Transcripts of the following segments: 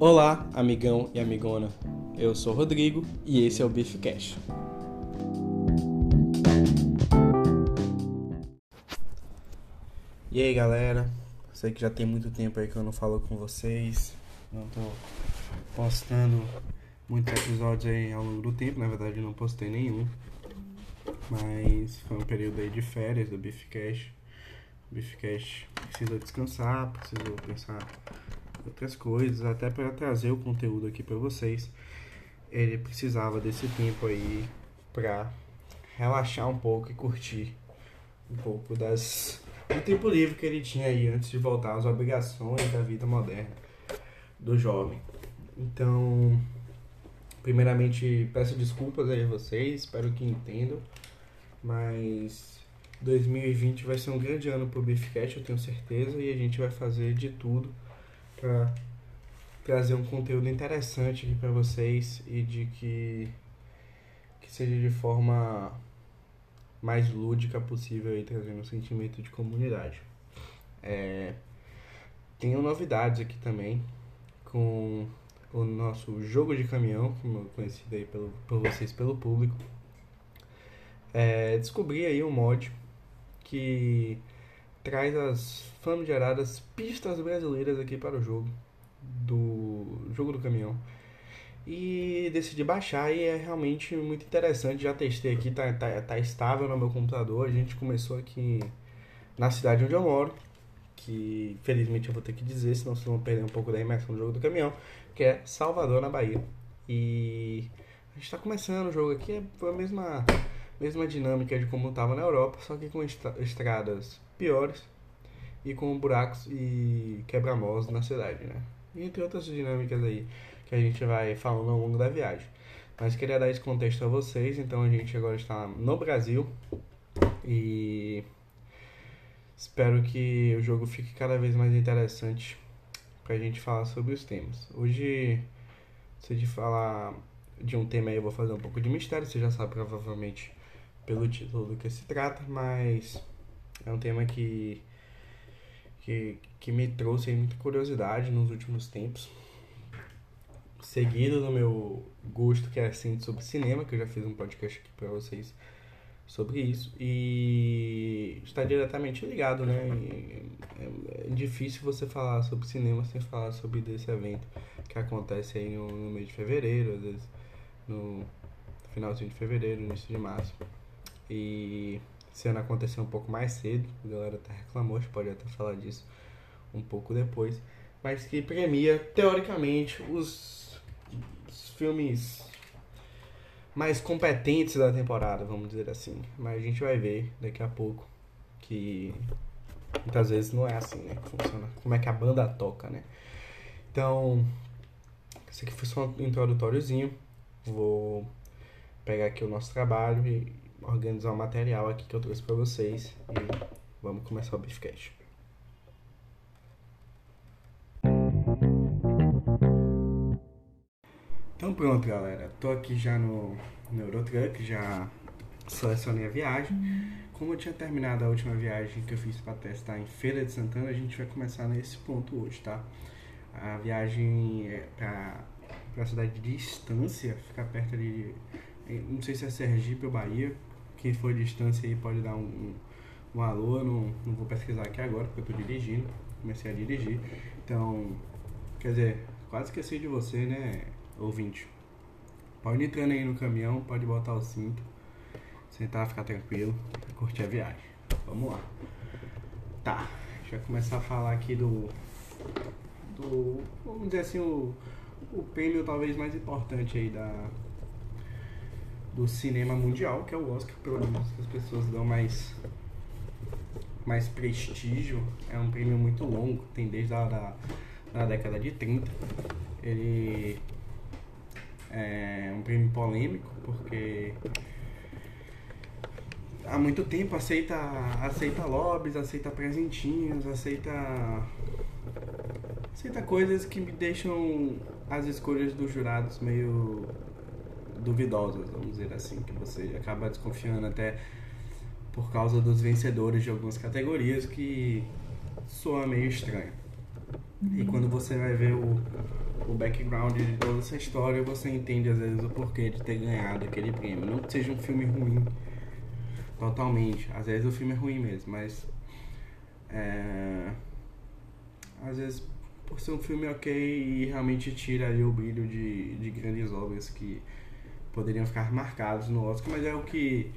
Olá, amigão e amigona. Eu sou Rodrigo e esse é o Beef Cash. E aí, galera? Sei que já tem muito tempo aí que eu não falo com vocês. Não tô postando muitos episódios aí ao longo do tempo. Na verdade, não postei nenhum. Mas foi um período aí de férias do Beef Cash. O Beef Cash precisa descansar, precisa pensar outras coisas, até para trazer o conteúdo aqui para vocês. Ele precisava desse tempo aí para relaxar um pouco e curtir um pouco das do tempo livre que ele tinha aí antes de voltar às obrigações da vida moderna do jovem. Então, primeiramente peço desculpas aí a vocês, espero que entendam, mas 2020 vai ser um grande ano pro Beefcast, eu tenho certeza, e a gente vai fazer de tudo para trazer um conteúdo interessante aqui para vocês e de que que seja de forma mais lúdica possível aí trazendo um sentimento de comunidade. É, tenho novidades aqui também com o nosso jogo de caminhão, como é conhecido aí pelo, por vocês pelo público. É, descobri aí um mod que traz as famigeradas pistas brasileiras aqui para o jogo do jogo do caminhão. E decidi baixar e é realmente muito interessante. Já testei aqui tá, tá, tá estável no meu computador. A gente começou aqui na cidade onde eu moro que felizmente eu vou ter que dizer senão vocês vão perder um pouco da imersão do jogo do caminhão que é Salvador na Bahia. E a gente está começando o jogo aqui foi a mesma mesma dinâmica de como estava na Europa só que com estradas piores e com buracos e quebra-molas na cidade, né? Entre outras dinâmicas aí que a gente vai falando ao longo da viagem. Mas queria dar esse contexto a vocês, então a gente agora está no Brasil e espero que o jogo fique cada vez mais interessante pra gente falar sobre os temas. Hoje, se de falar de um tema aí, eu vou fazer um pouco de mistério, você já sabe provavelmente pelo título do que se trata, mas é um tema que, que, que me trouxe muita curiosidade nos últimos tempos. Seguido do meu gosto que é assim sobre cinema, que eu já fiz um podcast aqui para vocês sobre isso. E está diretamente ligado, né? É, é difícil você falar sobre cinema sem falar sobre desse evento que acontece aí no, no mês de fevereiro, às vezes no finalzinho de fevereiro, início de março. E esse ano aconteceu um pouco mais cedo, a galera até reclamou, a gente pode até falar disso um pouco depois. Mas que premia, teoricamente, os, os filmes mais competentes da temporada, vamos dizer assim. Mas a gente vai ver daqui a pouco que muitas vezes não é assim, né? Que funciona. Como é que a banda toca, né? Então, esse aqui foi só um introdutóriozinho. Vou pegar aqui o nosso trabalho e organizar o material aqui que eu trouxe para vocês e vamos começar o Beefcast. Então pronto galera, tô aqui já no, Eurotruck, já selecionei a viagem. Como eu tinha terminado a última viagem que eu fiz para testar em Feira de Santana, a gente vai começar nesse ponto hoje, tá? A viagem é para a cidade de Estância, fica perto ali, não sei se é Sergipe ou Bahia, quem for distância aí pode dar um, um, alô, não, não vou pesquisar aqui agora porque eu tô dirigindo, comecei a dirigir. Então, quer dizer, quase esqueci de você, né, ouvinte. Pode ir entrando aí no caminhão, pode botar o cinto, sentar, ficar tranquilo, curtir a viagem. Vamos lá. Tá, a gente vai começar a falar aqui do. do vamos dizer assim, o, o prêmio talvez mais importante aí da, do cinema mundial, que é o Oscar, pelo menos as pessoas dão mais mais prestígio. É um prêmio muito longo, tem desde a da, da década de 30. Ele é um prêmio polêmico, porque há muito tempo aceita, aceita lobbies, aceita presentinhos, aceita aceita coisas que me deixam as escolhas dos jurados meio duvidosas, vamos dizer assim, que você acaba desconfiando até por causa dos vencedores de algumas categorias que soa meio estranho. E uhum. quando você vai ver o, o background de toda essa história, você entende às vezes o porquê de ter ganhado aquele prêmio. Não que seja um filme ruim, totalmente. Às vezes o filme é ruim mesmo, mas. É, às vezes, por ser um filme ok e realmente tira ali o brilho de, de grandes obras que poderiam ficar marcados no Oscar, mas é o que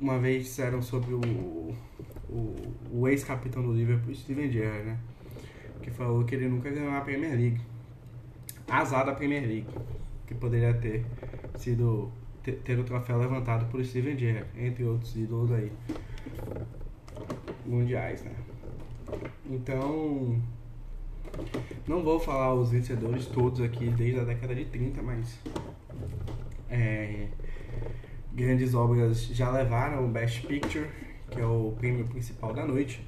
uma vez disseram sobre o, o, o ex-capitão do Liverpool, Steven Gerrard, né? Que falou que ele nunca ganhou a Premier League. Azar da Premier League, que poderia ter sido ter, ter o troféu levantado por Steven Gerrard, entre outros ídolos aí mundiais, né? Então, não vou falar os vencedores todos aqui desde a década de 30, mas é, grandes obras já levaram o Best Picture, que é o prêmio principal da noite.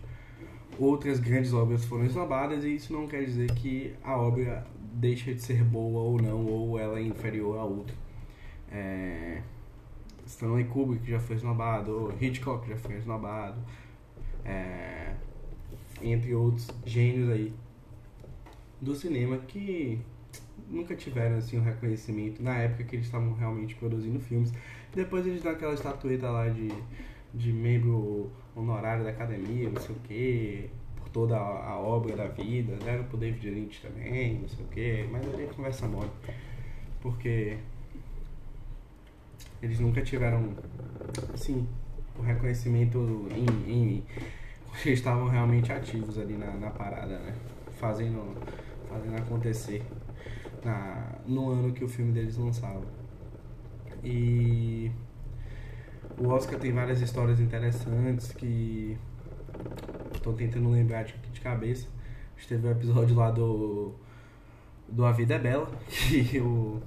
Outras grandes obras foram esnobadas e isso não quer dizer que a obra deixa de ser boa ou não, ou ela é inferior a outra. É, Stanley Kubrick já foi esnobado, Hitchcock já foi esnobado, é, entre outros gênios aí do cinema que nunca tiveram assim um reconhecimento na época que eles estavam realmente produzindo filmes. Depois eles dão aquela estatueta lá de, de membro honorário da academia, não sei o que, por toda a, a, obra da vida, deram pro David Lynch também, não sei o que, mas ali conversa mole. Porque eles nunca tiveram assim o reconhecimento em, em eles estavam realmente ativos ali na, na parada, né? Fazendo, fazendo acontecer na, no ano que o filme deles lançava. E o Oscar tem várias histórias interessantes que estou tentando lembrar de, de cabeça. A gente teve o um episódio lá do do A Vida é Bela, que eu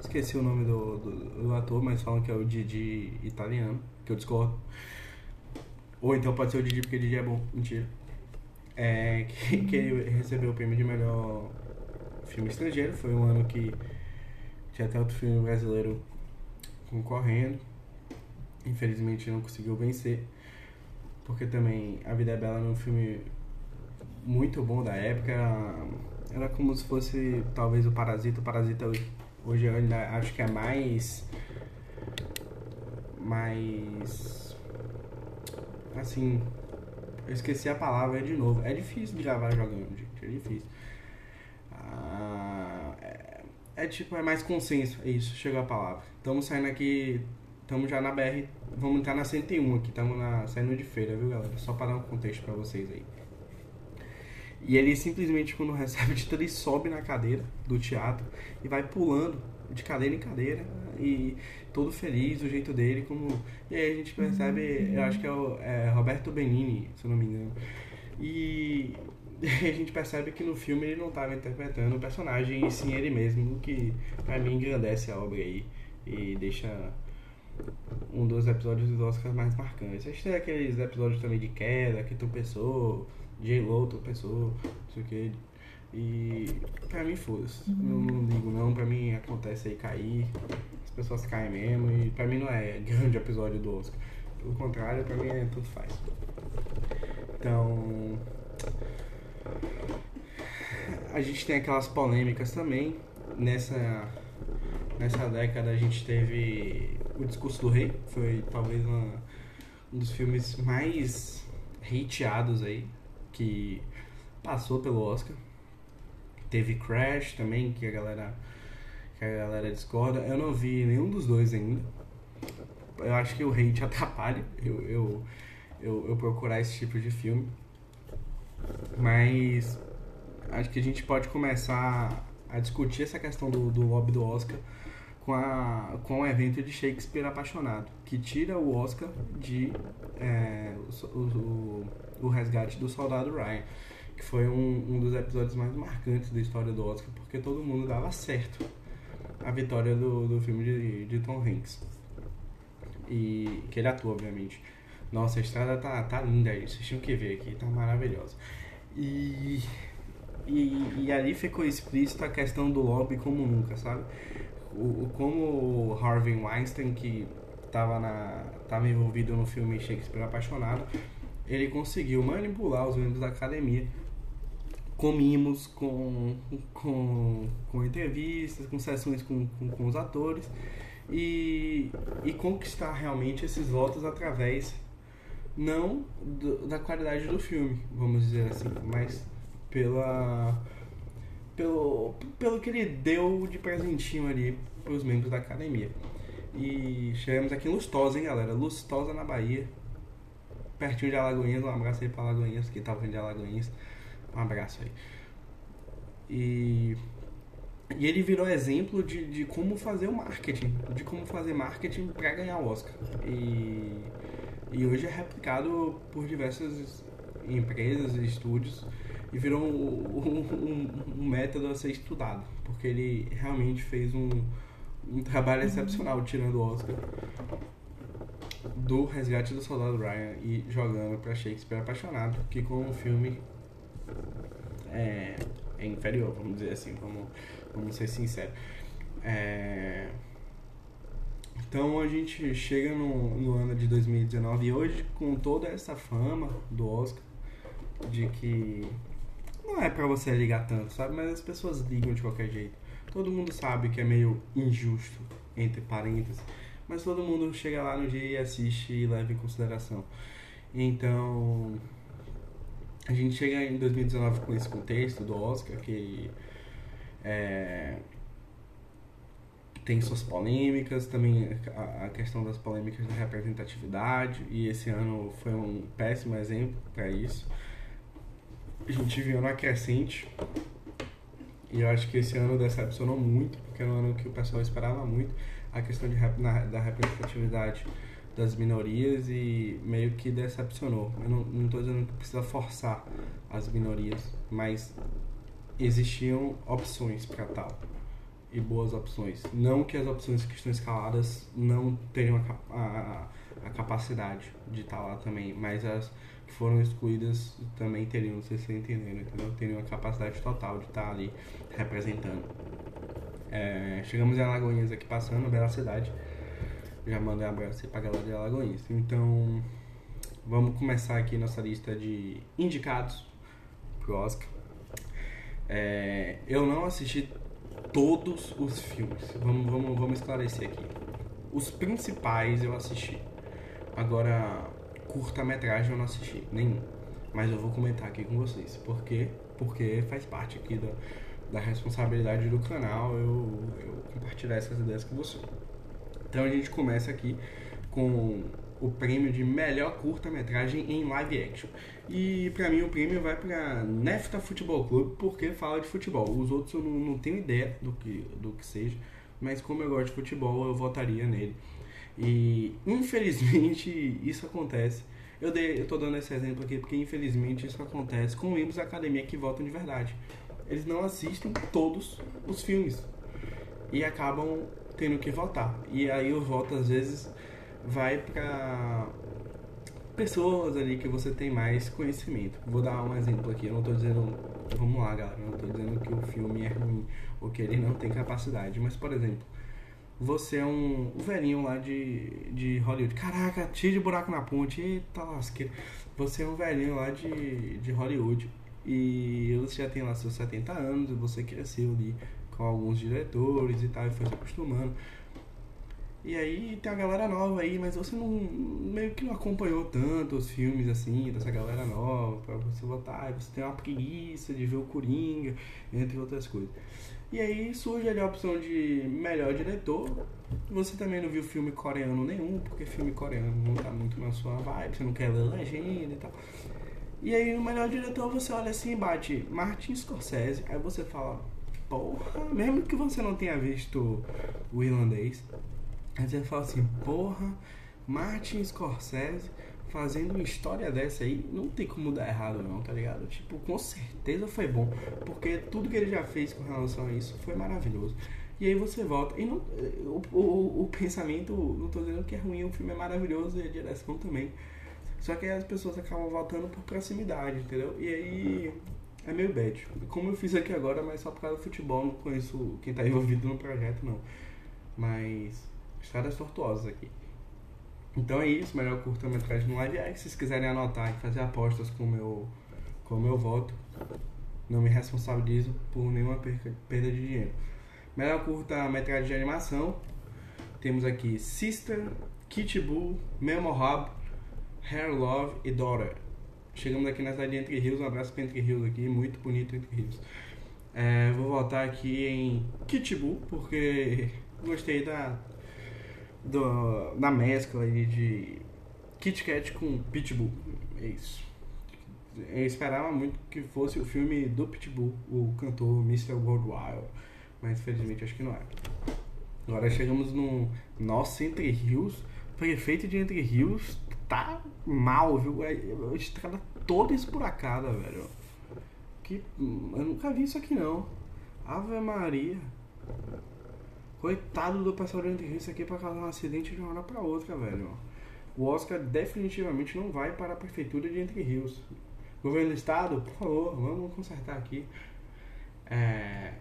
esqueci o nome do, do, do, ator, mas falam que é o Didi italiano, que eu discordo. Ou então pode ser o Didi porque o Didi é bom, mentira. É, que, que ele recebeu o prêmio de melhor filme estrangeiro, foi um ano que tinha até outro filme brasileiro concorrendo. Infelizmente não conseguiu vencer. Porque também A Vida é Bela era um filme muito bom da época. Era, como se fosse talvez o Parasita. O Parasita hoje, eu ainda acho que é mais. Mais. Assim. Eu esqueci a palavra de novo. É difícil gravar jogando, gente. É difícil. Ah, é, é tipo, é mais consenso. É isso, chegou a palavra. Estamos saindo aqui Estamos já na BR, vamos entrar na 101 aqui, estamos saindo de feira, viu galera? Só para dar um contexto para vocês aí. E ele simplesmente, quando recebe o título, ele sobe na cadeira do teatro e vai pulando de cadeira em cadeira e todo feliz do jeito dele, como. E aí a gente percebe, eu acho que é, o, é Roberto Benini, se eu não me engano. E a gente percebe que no filme ele não estava interpretando o personagem, e sim ele mesmo, o que pra mim engrandece a obra aí e deixa um dos episódios dos Oscars mais marcantes. A gente tem aqueles episódios também de queda, que tropeçou, J-Lo tropeçou, não sei o que. E pra mim foda-se. Uhum. Não, não ligo não, pra mim acontece aí cair, as pessoas caem mesmo, e pra mim não é grande episódio do Oscar. Pelo contrário, pra mim é tudo faz. Então. A gente tem aquelas polêmicas também. Nessa, nessa década a gente teve o Discurso do Rei foi talvez uma, um dos filmes mais hateados aí que passou pelo Oscar. Teve Crash também, que a galera que a galera discorda. Eu não vi nenhum dos dois ainda. Eu acho que o hate atrapalha eu, eu, eu, eu procurar esse tipo de filme. Mas acho que a gente pode começar a discutir essa questão do, do lobby do Oscar com, a, com o evento de Shakespeare Apaixonado, que tira o Oscar de é, o, o, o, resgate do soldado Ryan, que foi um, um dos episódios mais marcantes da história do Oscar, porque todo mundo dava certo a vitória do, do filme de, de Tom Hanks. E que ele atua, obviamente. Nossa, a estrada tá, tá linda aí, vocês tinham que ver aqui, tá maravilhosa. E, e, e ali ficou explícito a questão do lobby como nunca, sabe? o, como o Harvey Weinstein, que estava tava envolvido no filme Shakespeare Apaixonado, ele conseguiu manipular os membros da academia com mimos, com, com, com entrevistas, com sessões com, com, com os atores e, e conquistar realmente esses votos através não do, da qualidade do filme, vamos dizer assim, mas pela pelo, pelo que ele deu de presentinho ali para os membros da academia. E chegamos aqui em Lustosa, hein, galera? Lustosa na Bahia. Pertinho de Alagoinhas. Um abraço aí para Alagoinhas, que tá vindo de Alagoinhas. Um abraço aí. E, e ele virou exemplo de, de como fazer o marketing. De como fazer marketing para ganhar o Oscar. E, e hoje é replicado por diversas empresas e estúdios e virou um, um, um, método a ser estudado, porque ele realmente fez um, um trabalho excepcional tirando o Oscar do Resgate do Soldado Ryan e jogando para Shakespeare apaixonado, que com o filme é, é, inferior, vamos dizer assim, vamos, vamos ser sinceros. É, então a gente chega no, no ano de 2019 e hoje, com toda essa fama do Oscar, de que não é para você ligar tanto, sabe? Mas as pessoas ligam de qualquer jeito. Todo mundo sabe que é meio injusto, entre parênteses, mas todo mundo chega lá no dia e assiste e leva em consideração. Então, a gente chega em 2019 com esse contexto do Oscar que é, tem suas polêmicas, também a, questão das polêmicas da representatividade, e esse ano foi um péssimo exemplo para isso a gente viu na crescente. E eu acho que esse ano decepcionou muito, porque era um ano que o pessoal esperava muito a questão de, na, da representatividade das minorias e meio que decepcionou. Eu não estou dizendo que precisa forçar as minorias, mas existiam opções para tal e boas opções. Não que as opções que estão escaladas não tenham a, a, a capacidade de estar lá também, mas as que foram excluídas também teriam, não sei se você entendendo, entendeu? Teriam a capacidade total de estar ali representando. É, chegamos em Alagoinhas aqui passando, bela cidade. Já mandei um abraço aí pra galera de Alagoinhas. Então, vamos começar aqui nossa lista de indicados pro Oscar. É, eu não assisti todos os filmes. Vamos, vamos, vamos esclarecer aqui. Os principais eu assisti. Agora, curta-metragem eu não assisti, nenhum. Mas eu vou comentar aqui com vocês. Por quê? Porque faz parte aqui da, da responsabilidade do canal eu, eu compartilhar essas ideias com você. Então a gente começa aqui com o prêmio de melhor curta-metragem em live action. E pra mim o prêmio vai pra Nefta Futebol Clube porque fala de futebol. Os outros eu não, não tenho ideia do que, do que seja, mas como eu gosto de futebol, eu votaria nele. E infelizmente isso acontece. Eu, dei, eu tô dando esse exemplo aqui porque infelizmente isso acontece com membros da academia que votam de verdade. Eles não assistem todos os filmes e acabam tendo que votar. E aí o voto às vezes vai para pessoas ali que você tem mais conhecimento. Vou dar um exemplo aqui, eu não tô dizendo, vamos lá, galera, eu não tô dizendo que o filme é ruim ou que ele não tem capacidade, mas por exemplo, você é um velhinho lá de, de Hollywood. Caraca, cheio de buraco na ponte. Eita lasqueira. Você é um velhinho lá de, de Hollywood. E você já tem lá seus 70 anos. E você cresceu ali com alguns diretores e tal. E foi se acostumando. E aí tem a galera nova aí, mas você não meio que não acompanhou tanto os filmes assim, dessa galera nova, pra você votar, você tem uma preguiça de ver o Coringa, entre outras coisas. E aí surge ali a opção de melhor diretor. Você também não viu filme coreano nenhum, porque filme coreano não tá muito na sua vibe, você não quer ler legenda e tal. E aí no melhor diretor você olha assim e bate Martin Scorsese, aí você fala, porra, mesmo que você não tenha visto o irlandês, aí você fala assim, porra, Martin Scorsese fazendo uma história dessa aí, não tem como dar errado não, tá ligado? Tipo, com certeza foi bom, porque tudo que ele já fez com relação a isso foi maravilhoso. E aí você volta, e não, o, o, o pensamento, não tô dizendo que é ruim, o filme é maravilhoso e a direção também. Só que as pessoas acabam voltando por proximidade, entendeu? E aí é meio bad. Como eu fiz aqui agora, mas só por causa do futebol, não conheço quem tá envolvido no projeto não. Mas estradas tortuosas aqui. Então é isso, melhor curta-metragem no live. Se vocês quiserem anotar e fazer apostas com o meu, com meu voto, não me responsabilizo por nenhuma perda de dinheiro. Melhor curta-metragem de animação, temos aqui Sister, Kitty Bull, Memohub, Hair Love e Daughter. Chegamos aqui na cidade de Entre Rios, um abraço para Entre Rios aqui, muito bonito Entre Rios. É, vou voltar aqui em Kitty Bull, porque gostei da, do, da mescla de Kit Kat com Pitbull. É isso. Eu esperava muito que fosse o filme do Pitbull, o cantor Mr. Worldwide, mas infelizmente acho que não é. Agora chegamos no nosso Entre Rios, prefeito de Entre Rios tá mal, viu? É, a estrada toda esburacada, velho. Que, eu nunca vi isso aqui não. Ave Maria. Coitado do pessoal de Rios, isso aqui é pra causar um acidente de uma hora pra outra, velho. O Oscar definitivamente não vai para a prefeitura de Entre Rios. Governo do Estado, por favor, vamos consertar aqui. É,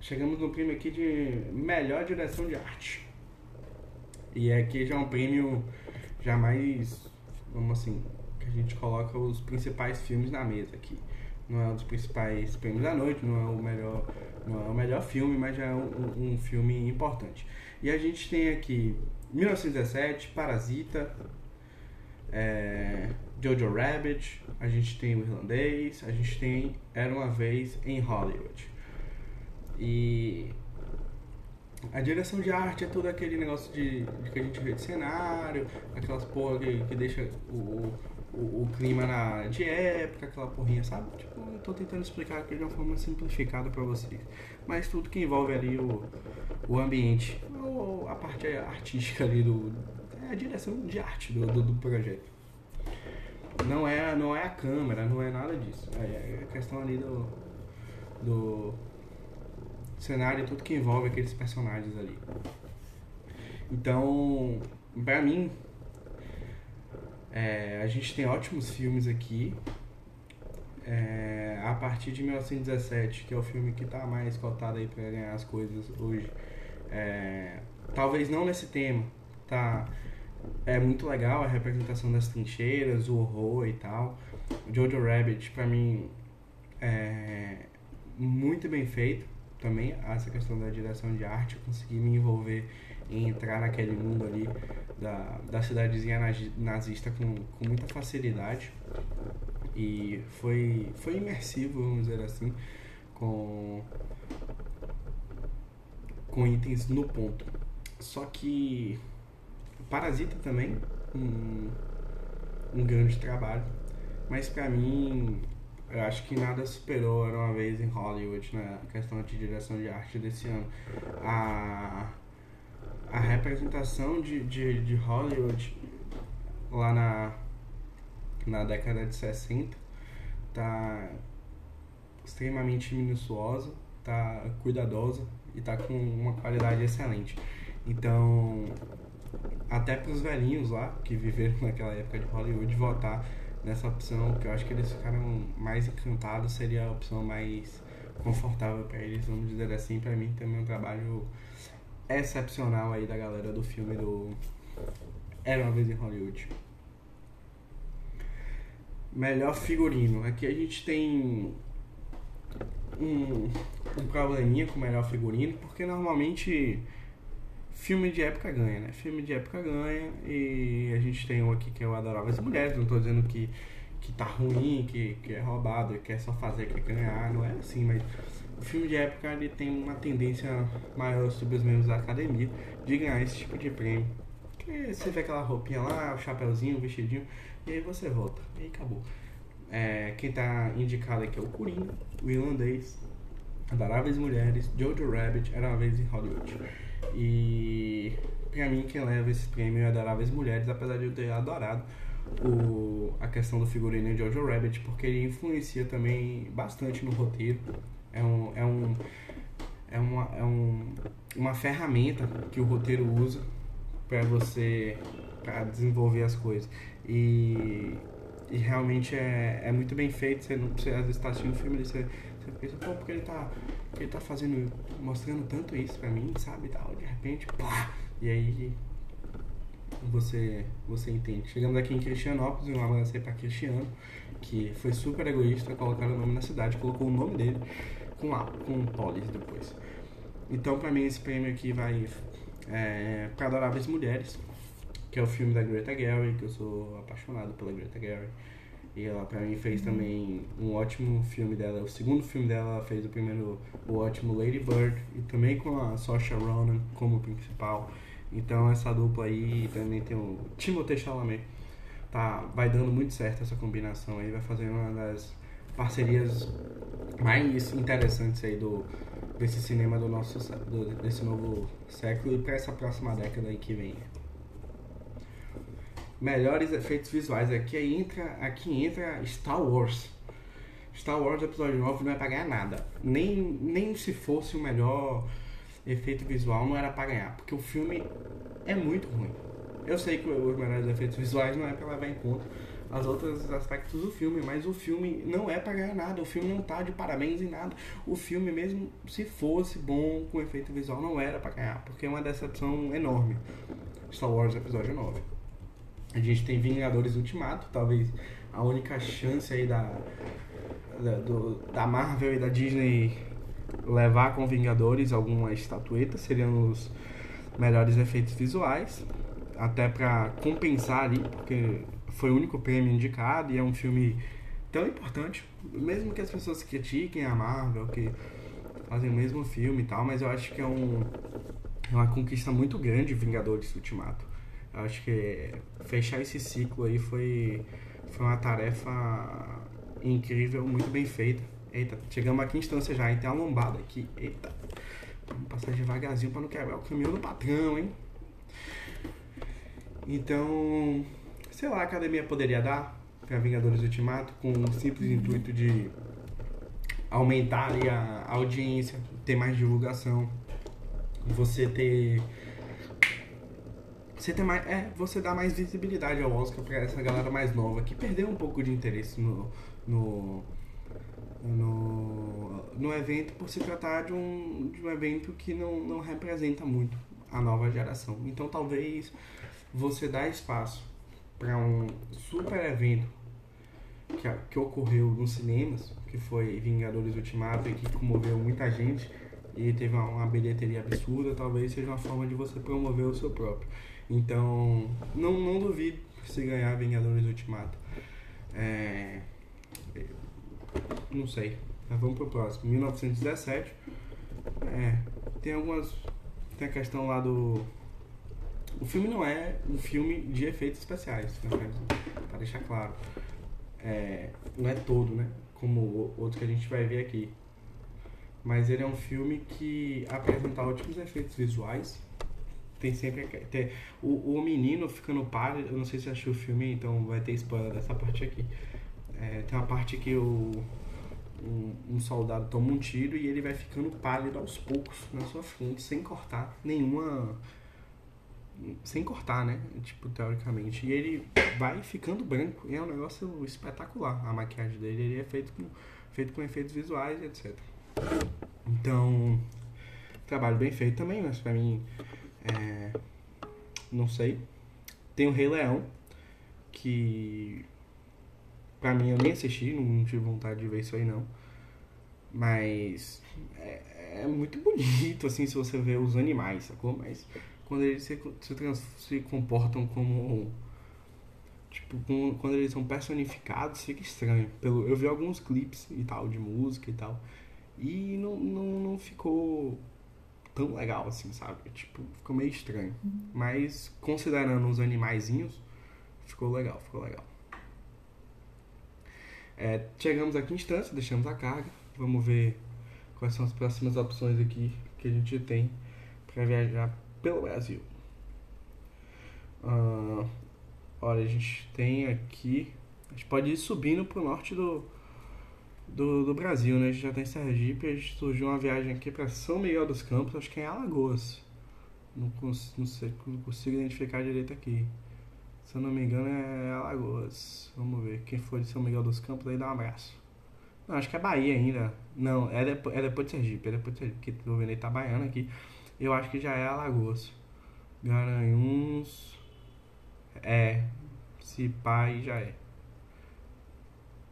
chegamos no prêmio aqui de melhor direção de arte. E aqui já é um prêmio já mais, vamos assim, que a gente coloca os principais filmes na mesa aqui. Não é um dos principais prêmios da noite, não é o melhor, não é o melhor filme, mas já é um, um filme importante. E a gente tem aqui 1917, Parasita, é, Jojo Rabbit, a gente tem o Irlandês, a gente tem Era Uma Vez em Hollywood. E a direção de arte é todo aquele negócio de, de que a gente vê de cenário, aquelas porra que, que deixa o, o, clima de época, aquela porrinha, sabe? Tipo, eu tô tentando explicar aqui de uma forma simplificada para vocês. Mas tudo que envolve ali o, o ambiente, ou a parte artística ali do, é a direção de arte do, do, do, projeto. Não é, não é a câmera, não é nada disso. É, é a questão ali do, do cenário e tudo que envolve aqueles personagens ali. Então, pra mim, é, a gente tem ótimos filmes aqui. É, a partir de 1917, que é o filme que está mais cotado aí para ganhar as coisas hoje. É, talvez não nesse tema, tá? é muito legal a representação das trincheiras, o horror e tal. O Jojo Rabbit, pra mim, é muito bem feito também. Essa questão da direção de arte, eu consegui me envolver em entrar naquele mundo ali da, da cidadezinha nazista com, com muita facilidade. E foi, foi imersivo, vamos dizer assim, com, com itens no ponto. Só que Parasita também, um, um grande trabalho. Mas pra mim, eu acho que nada superou Era Uma Vez em Hollywood na questão de direção de arte desse ano. A, a representação de, de, de Hollywood lá na, na década de 60 tá extremamente minuciosa, tá cuidadosa e tá com uma qualidade excelente. Então, até para os velhinhos lá que viveram naquela época de Hollywood votar nessa opção, que eu acho que eles ficaram mais encantados, seria a opção mais confortável para eles, vamos dizer assim, para mim também é um trabalho excepcional aí da galera do filme do Era uma vez em Hollywood. Melhor figurino. Aqui a gente tem um, um probleminha com o melhor figurino, porque normalmente filme de época ganha, né? Filme de época ganha e a gente tem um aqui que é o Adoráveis Mulheres, não tô dizendo que, que tá ruim, que, que é roubado, que é só fazer, que é ganhar, não é assim, mas o filme de época ele tem uma tendência maior sobre os membros da academia de ganhar esse tipo de prêmio. Que você vê aquela roupinha lá, o chapéuzinho, o vestidinho, e aí você volta, e aí acabou. É, quem tá indicado aqui é o Coringa, o Irlandês, Adoráveis Mulheres, Jojo Rabbit, Era uma vez em Hollywood. E pra mim quem leva esse prêmio é Adoráveis Mulheres, apesar de eu ter adorado o, a questão do figurino de Jojo Rabbit, porque ele influencia também bastante no roteiro. É um. É um é uma, é um, uma ferramenta que o roteiro usa para você para desenvolver as coisas. E, e realmente é, é muito bem feito. Você, não, você às vezes está assistindo o filme e você você pensa, pô, porque ele tá, ele tá fazendo, mostrando tanto isso pra mim, sabe, tal, de repente, pá, e aí você, você entende. Chegamos aqui em Cristianópolis, um abraço aí pra Cristiano, que foi super egoísta, colocaram o nome na cidade, colocou o nome dele com A, com Polis depois. Então, pra mim, esse prêmio aqui vai é, para Adoráveis Mulheres, que é o filme da Greta Gerwig, que eu sou apaixonado pela Greta Gerwig. E ela, pra mim, fez também um ótimo filme dela. O segundo filme dela, ela fez o primeiro, o ótimo Lady Bird, e também com a Saoirse Ronan como principal. Então, essa dupla aí, também tem o Timothée Chalamet. Tá, vai dando muito certo essa combinação aí, vai fazer uma das parcerias mais interessantes aí do, desse cinema do nosso do, desse novo século e para essa próxima década aí que vem. Melhores efeitos visuais aqui entra aqui entra Star Wars. Star Wars episódio 9 não é pra ganhar nada. Nem, nem se fosse o melhor efeito visual não era pra ganhar, porque o filme é muito ruim. Eu sei que os melhores efeitos visuais não é pra levar em conta as outros aspectos do filme, mas o filme não é para ganhar nada, o filme não tá de parabéns em nada. O filme mesmo se fosse bom com efeito visual não era para ganhar, porque é uma decepção enorme. Star Wars episódio 9. A gente tem Vingadores Ultimato, talvez a única chance aí da da, do, da Marvel e da Disney levar com Vingadores alguma estatueta, seriam os melhores efeitos visuais, até para compensar ali, porque foi o único prêmio indicado e é um filme tão importante, mesmo que as pessoas critiquem a Marvel, que fazem o mesmo filme e tal, mas eu acho que é um, é uma conquista muito grande Vingadores Ultimato. Eu acho que fechar esse ciclo aí foi, foi uma tarefa incrível, muito bem feita. Eita, chegamos aqui em instância já, e tem uma lombada aqui. Eita, vamos passar devagarzinho para não quebrar o caminho do patrão, hein? Então, sei lá, a academia poderia dar para Vingadores Ultimato com o simples intuito de aumentar ali a audiência, ter mais divulgação, você ter você ter mais, é, você dar mais visibilidade ao Oscar para essa galera mais nova que perdeu um pouco de interesse no no, no, no evento por se tratar de um, de um evento que não, não representa muito a nova geração. Então talvez você dá espaço para um super evento que, que ocorreu nos cinemas, que foi Vingadores Ultimato e que comoveu muita gente e teve uma, uma bilheteria absurda, talvez seja uma forma de você promover o seu próprio. Então, não, não duvido se ganhar Vingadores Ultimato. É, não sei. Mas vamos pro próximo. 1917. É, tem algumas. Tem a questão lá do o filme não é um filme de efeitos especiais, né? para deixar claro. É, não é todo, né? Como outro que a gente vai ver aqui. Mas ele é um filme que apresenta ótimos efeitos visuais. Tem sempre. Tem, o, o menino ficando pálido. Eu não sei se achou o filme, então vai ter spoiler dessa parte aqui. É, tem uma parte que o, um, um, soldado toma um tiro e ele vai ficando pálido aos poucos na sua frente, sem cortar nenhuma sem cortar, né? Tipo, teoricamente. E ele vai ficando branco. E é um negócio espetacular. A maquiagem dele ele é feito com, feito com efeitos visuais, etc. Então, trabalho bem feito também, mas pra mim, é, não sei. Tem o Rei Leão, que pra mim eu nem assisti, não tive vontade de ver isso aí não. Mas é, é muito bonito, assim, se você ver os animais, sacou? Mas quando eles se, se, trans, se comportam como. Tipo, com, quando eles são personificados, fica estranho. Pelo, eu vi alguns clipes e tal, de música e tal. E não, não, não ficou tão legal assim, sabe? Tipo, ficou meio estranho. Uhum. Mas considerando os animaizinhos, ficou legal, ficou legal. É, chegamos aqui em instância, deixamos a carga. Vamos ver quais são as próximas opções aqui que a gente tem para viajar pelo Brasil. Uh, olha, a gente tem aqui. A gente pode ir subindo pro norte do, do, do Brasil, né? A gente já tem Sergipe, a gente surgiu uma viagem aqui para São Miguel dos Campos, acho que é em Alagoas. Não, cons, não, sei, não consigo identificar direito aqui. Se eu não me engano é Alagoas. Vamos ver. Quem for de São Miguel dos Campos aí dá um abraço. Não, acho que é Bahia ainda. Não, é depois, é depois de Sergipe. É depois de Sergipe, porque tô vendo aí tá baiano aqui. Eu acho que já é Alagoas. Garanhuns. É. Se pai já é.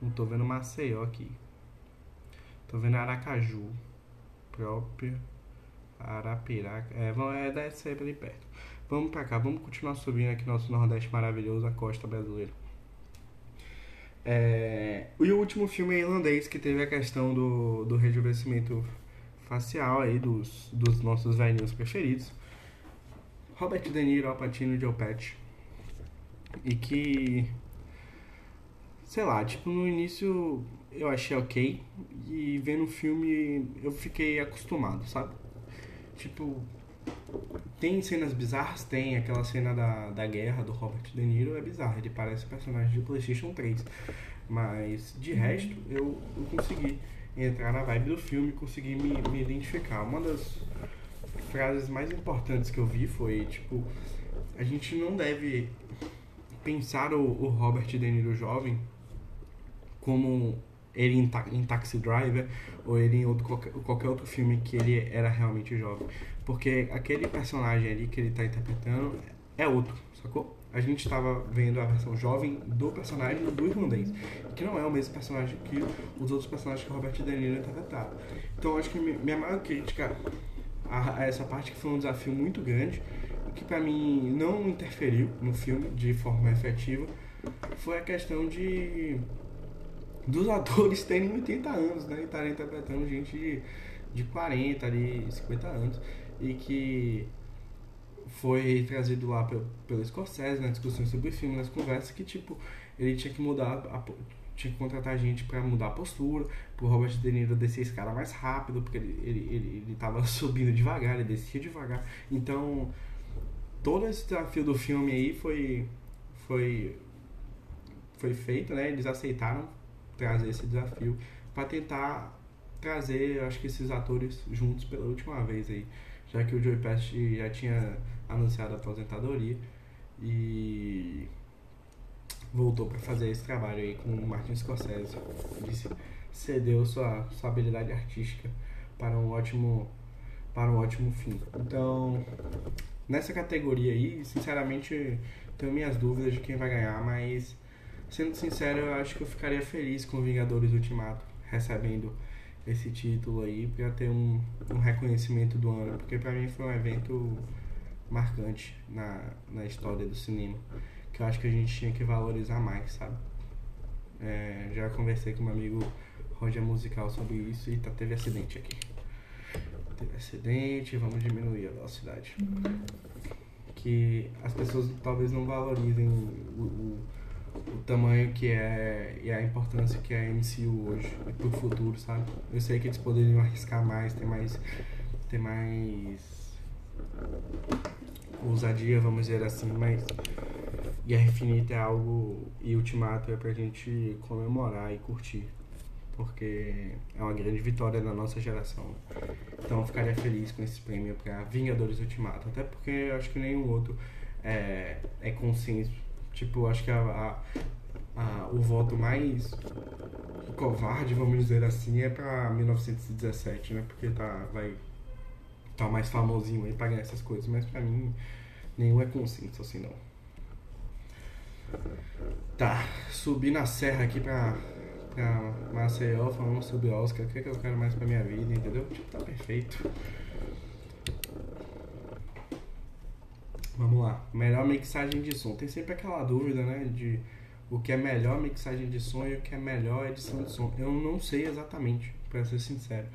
Não tô vendo Maceió aqui. Tô vendo Aracaju. Próprio. Arapiraca. É, é deve ser ali perto. Vamos pra cá, vamos continuar subindo aqui nosso Nordeste maravilhoso, a costa brasileira. É, e o último filme é irlandês que teve a questão do, do rejuvenescimento facial aí dos, dos nossos velhinhos preferidos. Robert De Niro, Al Pacino e Joe Pesci. E que sei lá, tipo, no início eu achei ok e vendo o filme eu fiquei acostumado, sabe? Tipo, tem cenas bizarras, tem aquela cena da, da guerra do Robert De Niro, é bizarro, ele parece um personagem de Playstation 3. Mas de resto eu, eu consegui entrar na vibe do filme, consegui me, me identificar. Uma das frases mais importantes que eu vi foi tipo, a gente não deve pensar o, o Robert De Niro jovem como ele em, ta em Taxi Driver ou ele em outro, qualquer, qualquer outro filme que ele era realmente jovem. Porque aquele personagem ali que ele está interpretando é outro, sacou? A gente estava vendo a versão jovem do personagem do irlandês, que não é o mesmo personagem que os outros personagens que o Robert De Niro interpretava. Então acho que minha maior crítica a, essa parte que foi um desafio muito grande, que para mim não interferiu no filme de forma efetiva, foi a questão de dos atores terem 80 anos, né? E estarem interpretando gente de, de 40, ali, 50 anos. E que foi trazido lá pelo, pelo Scorsese nas discussões sobre o filme, nas conversas, que tipo, ele tinha que mudar, a, tinha que contratar gente para mudar a postura, pro Robert De Niro descer a escada mais rápido, porque ele, ele, ele, ele tava subindo devagar, ele descia devagar. Então, todo esse desafio do filme aí foi, foi, foi feito, né? Eles aceitaram trazer esse desafio para tentar trazer, acho que esses atores juntos pela última vez aí, já que o Joey Pesci já tinha anunciado a aposentadoria e voltou para fazer esse trabalho aí com o Martin Scorsese. Disse, cedeu sua, sua habilidade artística para um ótimo para um ótimo fim. Então, nessa categoria aí, sinceramente, tenho minhas dúvidas de quem vai ganhar, mas sendo sincero, eu acho que eu ficaria feliz com Vingadores Ultimato recebendo esse título aí para ter um, um reconhecimento do ano, porque para mim foi um evento marcante na, na história do cinema, que eu acho que a gente tinha que valorizar mais, sabe? É, já conversei com um amigo Roger Musical sobre isso e tá, teve acidente aqui. Teve acidente, vamos diminuir a velocidade. Que as pessoas talvez não valorizem o, o o tamanho que é e a importância que é a MCU hoje e pro futuro, sabe? Eu sei que eles poderiam arriscar mais, ter mais ter mais ousadia, vamos dizer assim, mas Guerra Infinita é algo e Ultimato é pra gente comemorar e curtir, porque é uma grande vitória da nossa geração. Então eu ficaria feliz com esse prêmio para Vingadores Ultimato, até porque eu acho que nenhum outro é, é consenso Tipo, acho que a, a, a, o voto mais covarde, vamos dizer assim, é pra 1917, né? Porque tá, vai, tá mais famosinho aí pra ganhar essas coisas, mas pra mim nenhum é consenso assim não. Tá, subi na serra aqui pra, pra Maceió, falando sobre Oscar, o que, é que eu quero mais pra minha vida, entendeu? Tipo, tá perfeito. Vamos lá. Melhor mixagem de som. Tem sempre aquela dúvida, né? De o que é melhor mixagem de som e o que é melhor edição de som. Eu não sei exatamente, para ser sincero.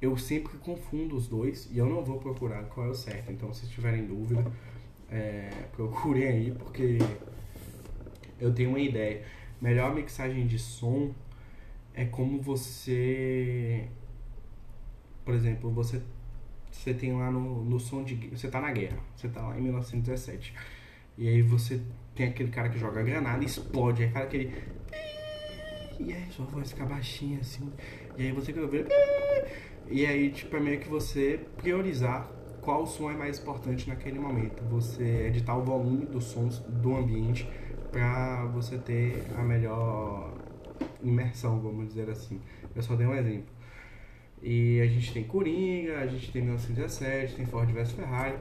Eu sempre confundo os dois e eu não vou procurar qual é o certo. Então, se tiverem dúvida, é, procurem aí, porque eu tenho uma ideia. Melhor mixagem de som é como você. Por exemplo, você você tem lá no, no som de. Você tá na guerra, você tá lá em 1917. E aí você tem aquele cara que joga granada e explode, aí fala aquele. E aí sua voz fica baixinha assim. E aí você quer ouvir. E aí, tipo, é meio que você priorizar qual som é mais importante naquele momento. Você editar o volume dos sons do ambiente pra você ter a melhor imersão, vamos dizer assim. Eu só dei um exemplo. E a gente tem Coringa, a gente tem 1917, tem Ford vs Ferrari.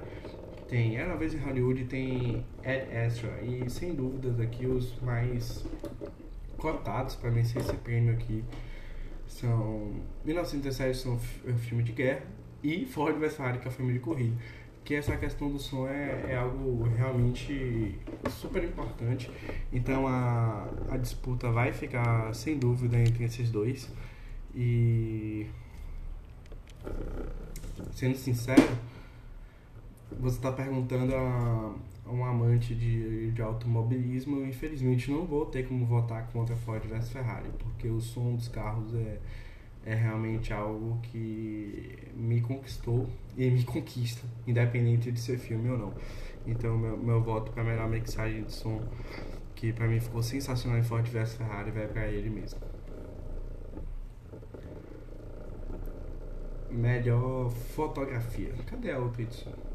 tem Era vez em Hollywood, tem Ed Astra e sem dúvidas aqui os mais cotados para vencer esse prêmio aqui são 1917 são um filme de guerra e Ford vs Ferrari que é um filme de corrida que essa questão do som é, é algo realmente super importante. Então a, a disputa vai ficar sem dúvida entre esses dois. E sendo sincero, você está perguntando a, um amante de, de automobilismo, eu infelizmente não vou ter como votar contra Ford vs Ferrari, porque o som dos carros é é realmente algo que me conquistou e me conquista, independente de ser filme ou não. Então, meu, meu voto para melhor mixagem de som, que para mim ficou sensacional em Ford vs Ferrari, vai para ele mesmo. Melhor fotografia. Cadê a outra edição?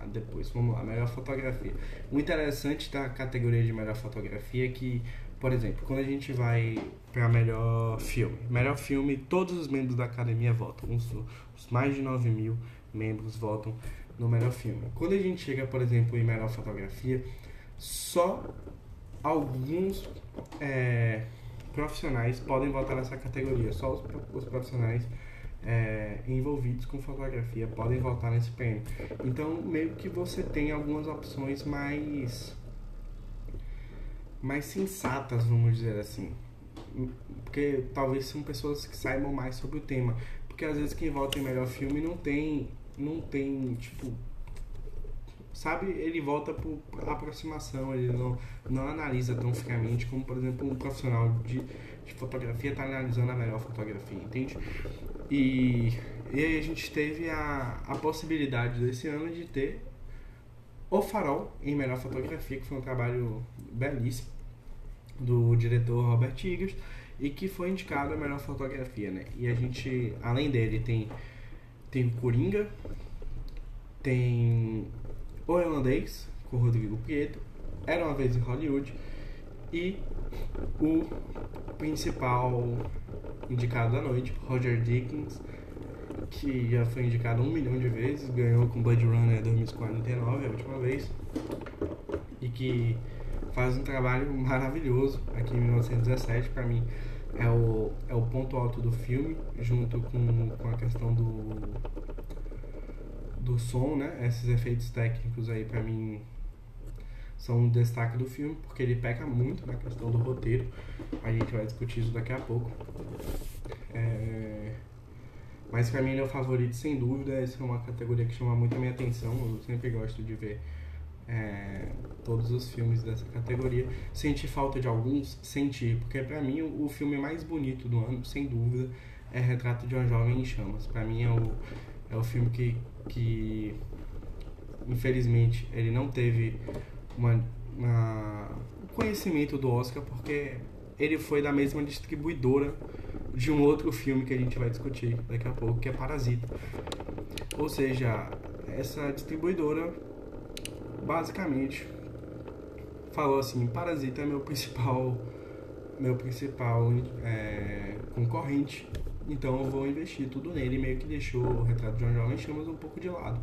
Ah, depois, vamos lá. Melhor fotografia. O interessante da categoria de melhor fotografia é que por exemplo, quando a gente vai para melhor filme, melhor filme, todos os membros da academia votam, os, os mais de 9 mil membros votam no melhor filme. Quando a gente chega, por exemplo, em melhor fotografia, só alguns é, profissionais podem votar nessa categoria, só os, os profissionais é, envolvidos com fotografia podem votar nesse prêmio. Então, meio que você tem algumas opções mais mais sensatas, vamos dizer assim. Porque talvez são pessoas que saibam mais sobre o tema. Porque às vezes quem vota em melhor filme não tem. Não tem, tipo. Sabe, ele volta por aproximação, ele não, não analisa tão friamente como, por exemplo, um profissional de, de fotografia está analisando a melhor fotografia, entende? E, e aí a gente teve a, a possibilidade desse ano de ter o Farol em melhor fotografia, que foi um trabalho belíssimo do diretor Robert Eggers e que foi indicado a melhor fotografia, né? E a gente, além dele, tem tem Coringa, tem o Irlandês com Rodrigo Prieto, Era uma vez em Hollywood e o principal indicado da noite, Roger Dickens, que já foi indicado um milhão de vezes, ganhou com Blade Runner 2049 a última vez, e que faz um trabalho maravilhoso aqui em 1917, para mim é o, é o ponto alto do filme, junto com, com a questão do, do som, né? Esses efeitos técnicos aí para mim são um destaque do filme, porque ele peca muito na questão do roteiro. A gente vai discutir isso daqui a pouco. É... Mas para mim ele é o favorito, sem dúvida. Essa é uma categoria que chama muito a minha atenção. Eu sempre gosto de ver é, todos os filmes dessa categoria. Senti falta de alguns? Senti, porque para mim o, o, filme mais bonito do ano, sem dúvida, é Retrato de uma Jovem em Chamas. Para mim é o, é o filme que, que, infelizmente, ele não teve uma, uma, conhecimento do Oscar, porque ele foi da mesma distribuidora de um outro filme que a gente vai discutir daqui a pouco, que é Parasita. Ou seja, essa distribuidora basicamente falou assim, Parasita é meu principal meu principal é, concorrente, então eu vou investir tudo nele, meio que deixou o retrato de uma jovem chamas um pouco de lado.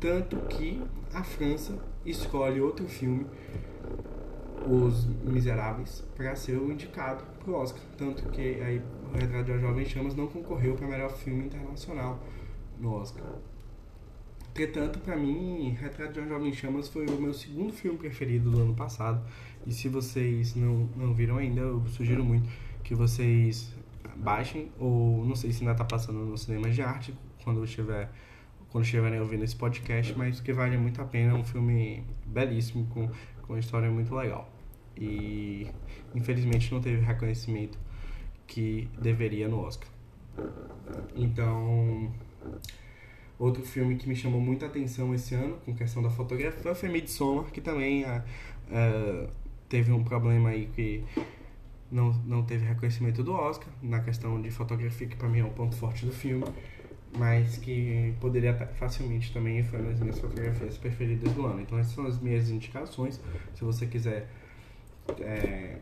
Tanto que a França escolhe outro filme, Os Miseráveis, para ser o indicado pro Oscar. Tanto que aí o Retrato de uma Jovem Chamas não concorreu para melhor filme internacional no Oscar. Entretanto, para mim, Retrato de uma Jovem Chamas foi o meu segundo filme preferido do ano passado. E se vocês não, não viram ainda, eu sugiro muito que vocês baixem, ou não sei se ainda está passando no cinema de arte, quando estiver quando estiverem ouvindo esse podcast, mas que vale muito a pena, é um filme belíssimo, com, com uma história muito legal. E infelizmente não teve reconhecimento que deveria no Oscar. Então, Outro filme que me chamou muita atenção esse ano, com questão da fotografia, foi Midsommar, que também uh, uh, teve um problema aí que não, não teve reconhecimento do Oscar, na questão de fotografia, que para mim é um ponto forte do filme, mas que poderia facilmente também foi das minhas fotografias preferidas do ano. Então essas são as minhas indicações, se você quiser é,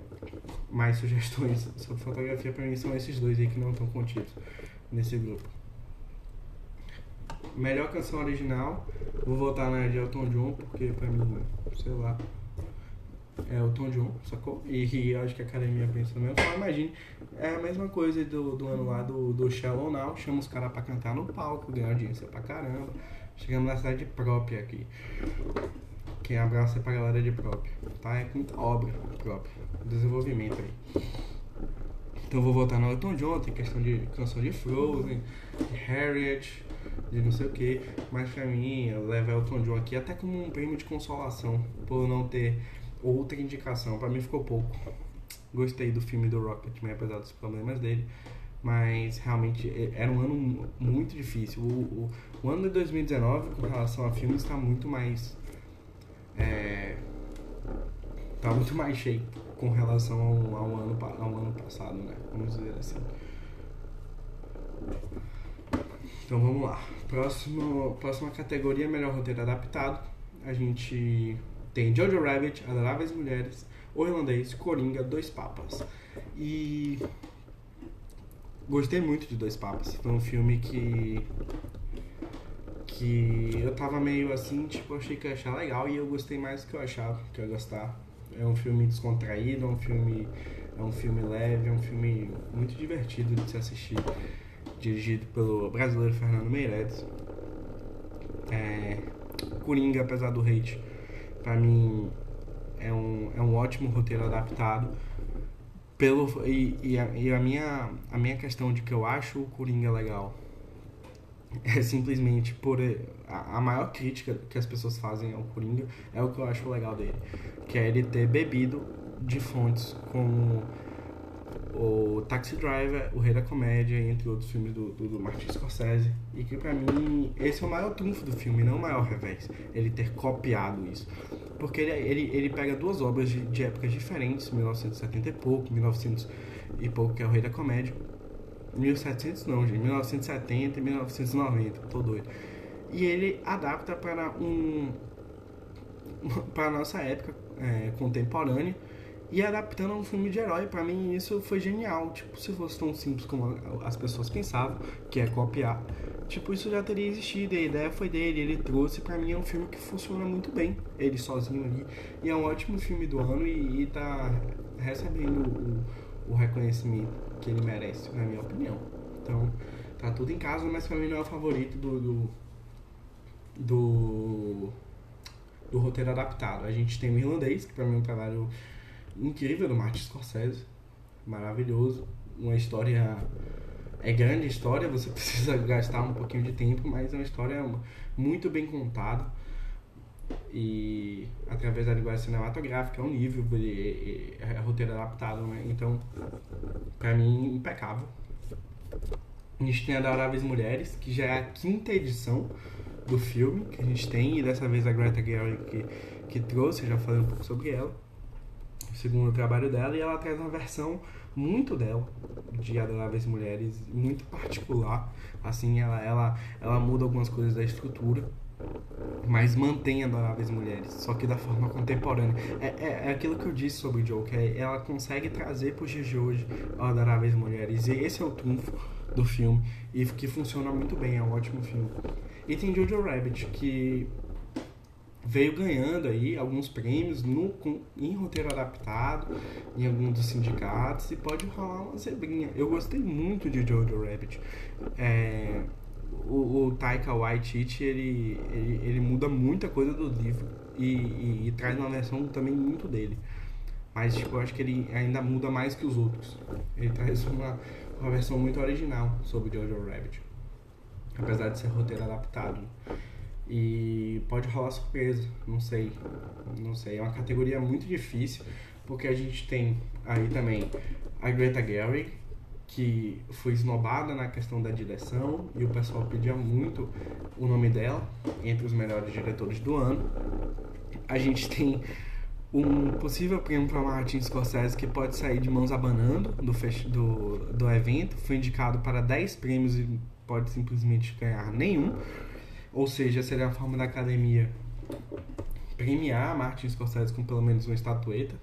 mais sugestões sobre fotografia, para mim são esses dois aí que não estão contidos nesse grupo. melhor canção original, vou votar na de Elton John, porque pra mim, sei lá, é Elton John, sacou? E, e acho que a academia pensa mesmo. Só imagine, é a mesma coisa do, do ano lá do, do Shallow Now, chama os caras pra cantar no palco, ganha audiência pra caramba. Chegamos na cidade própria aqui. Quem abraça é pra galera de própria, tá? É muita obra própria, desenvolvimento aí. Então vou voltar no Elton John, tem questão de canção de Frozen, de Harriet, de não sei o que. Mas pra mim, eu levo Elton John aqui até como um prêmio de consolação, por não ter outra indicação. Pra mim ficou pouco. Gostei do filme do Rocketman, apesar dos problemas dele. Mas realmente era um ano muito difícil. O, o, o ano de 2019, com relação a filmes, está muito mais. É, tá muito mais cheio com relação ao, ao, ano, ao ano passado, né? Vamos dizer assim. Então vamos lá. Próximo, próxima categoria, melhor roteiro adaptado. A gente tem Jojo Rabbit, Adoráveis Mulheres, O Irlandês, Coringa, Dois Papas. E gostei muito de Dois Papas. Foi um filme que que eu tava meio assim, tipo, achei que ia achar legal e eu gostei mais do que eu achava que ia gostar. É um filme descontraído, é um filme, é um filme leve, é um filme muito divertido de se assistir. Dirigido pelo brasileiro Fernando Meireles. É, Coringa, apesar do hate, pra mim é um, é um ótimo roteiro adaptado. Pelo, e, e, a, e a, minha, a minha questão de que eu acho o Coringa legal é simplesmente por a, a, maior crítica que as pessoas fazem ao Coringa é o que eu acho legal dele, que é ele ter bebido de fontes como o Taxi Driver, O Rei da Comédia, entre outros filmes do, do, do Martin Scorsese, e que pra mim esse é o maior trunfo do filme, não o maior revés, ele ter copiado isso. Porque ele, ele, ele pega duas obras de, de épocas diferentes, 1970 e pouco, 1900 e pouco, que é O Rei da Comédia, 1700 não, gente, 1970 e 1990, tô doido. E ele adapta para um para nossa época é, contemporânea e adaptando a um filme de herói. Para mim isso foi genial. Tipo, se fosse tão simples como as pessoas pensavam, que é copiar, tipo, isso já teria existido. A ideia foi dele, ele trouxe. Para mim é um filme que funciona muito bem, ele sozinho ali. E é um ótimo filme do ano e, e tá recebendo o, o reconhecimento que ele merece, na minha opinião. Então, tá tudo em casa, mas pra mim não é o favorito do, do, do, do roteiro adaptado. A gente tem o Irlandês, que pra mim é um trabalho incrível do Martin Scorsese, maravilhoso, uma história é grande história, você precisa gastar um pouquinho de tempo, mas é uma história muito bem contada e através da linguagem cinematográfica, é um nível, é, é roteiro adaptado, né? Então, pra mim, impecável. A gente tem Adoráveis Mulheres, que já é a quinta edição do filme que a gente tem, e dessa vez a Greta Gerwig que, que trouxe, já falei um pouco sobre ela, o segundo trabalho dela, e ela traz uma versão muito dela, de Adoráveis Mulheres, muito particular, assim, ela, ela, ela muda algumas coisas da estrutura, mas mantém Adoráveis Mulheres, só que da forma contemporânea. É, é, é aquilo que eu disse sobre Joe, que é, ela consegue trazer para os de hoje Adoráveis Mulheres, e esse é o trunfo do filme, e que funciona muito bem, é um ótimo filme. E tem Jojo Rabbit, que veio ganhando aí alguns prêmios no, com, em roteiro adaptado, em alguns dos sindicatos, e pode rolar uma zebrinha. Eu gostei muito de Jojo Rabbit. É, o, o Taika Waititi ele, ele, ele, muda muita coisa do livro e, e, e, traz uma versão também muito dele. Mas tipo, eu acho que ele ainda muda mais que os outros. Ele traz uma, uma versão muito original sobre Jojo Rabbit. Apesar de ser roteiro adaptado. E pode rolar surpresa, não sei. Não sei. É uma categoria muito difícil, porque a gente tem aí também a Greta Gerwig, que foi esnobada na questão da direção e o pessoal pedia muito o nome dela entre os melhores diretores do ano. A gente tem um possível prêmio para Martin Scorsese que pode sair de mãos abanando do, do, do evento. Foi indicado para 10 prêmios e pode simplesmente ganhar nenhum. Ou seja, seria a forma da academia premiar Martin Scorsese com pelo menos uma estatueta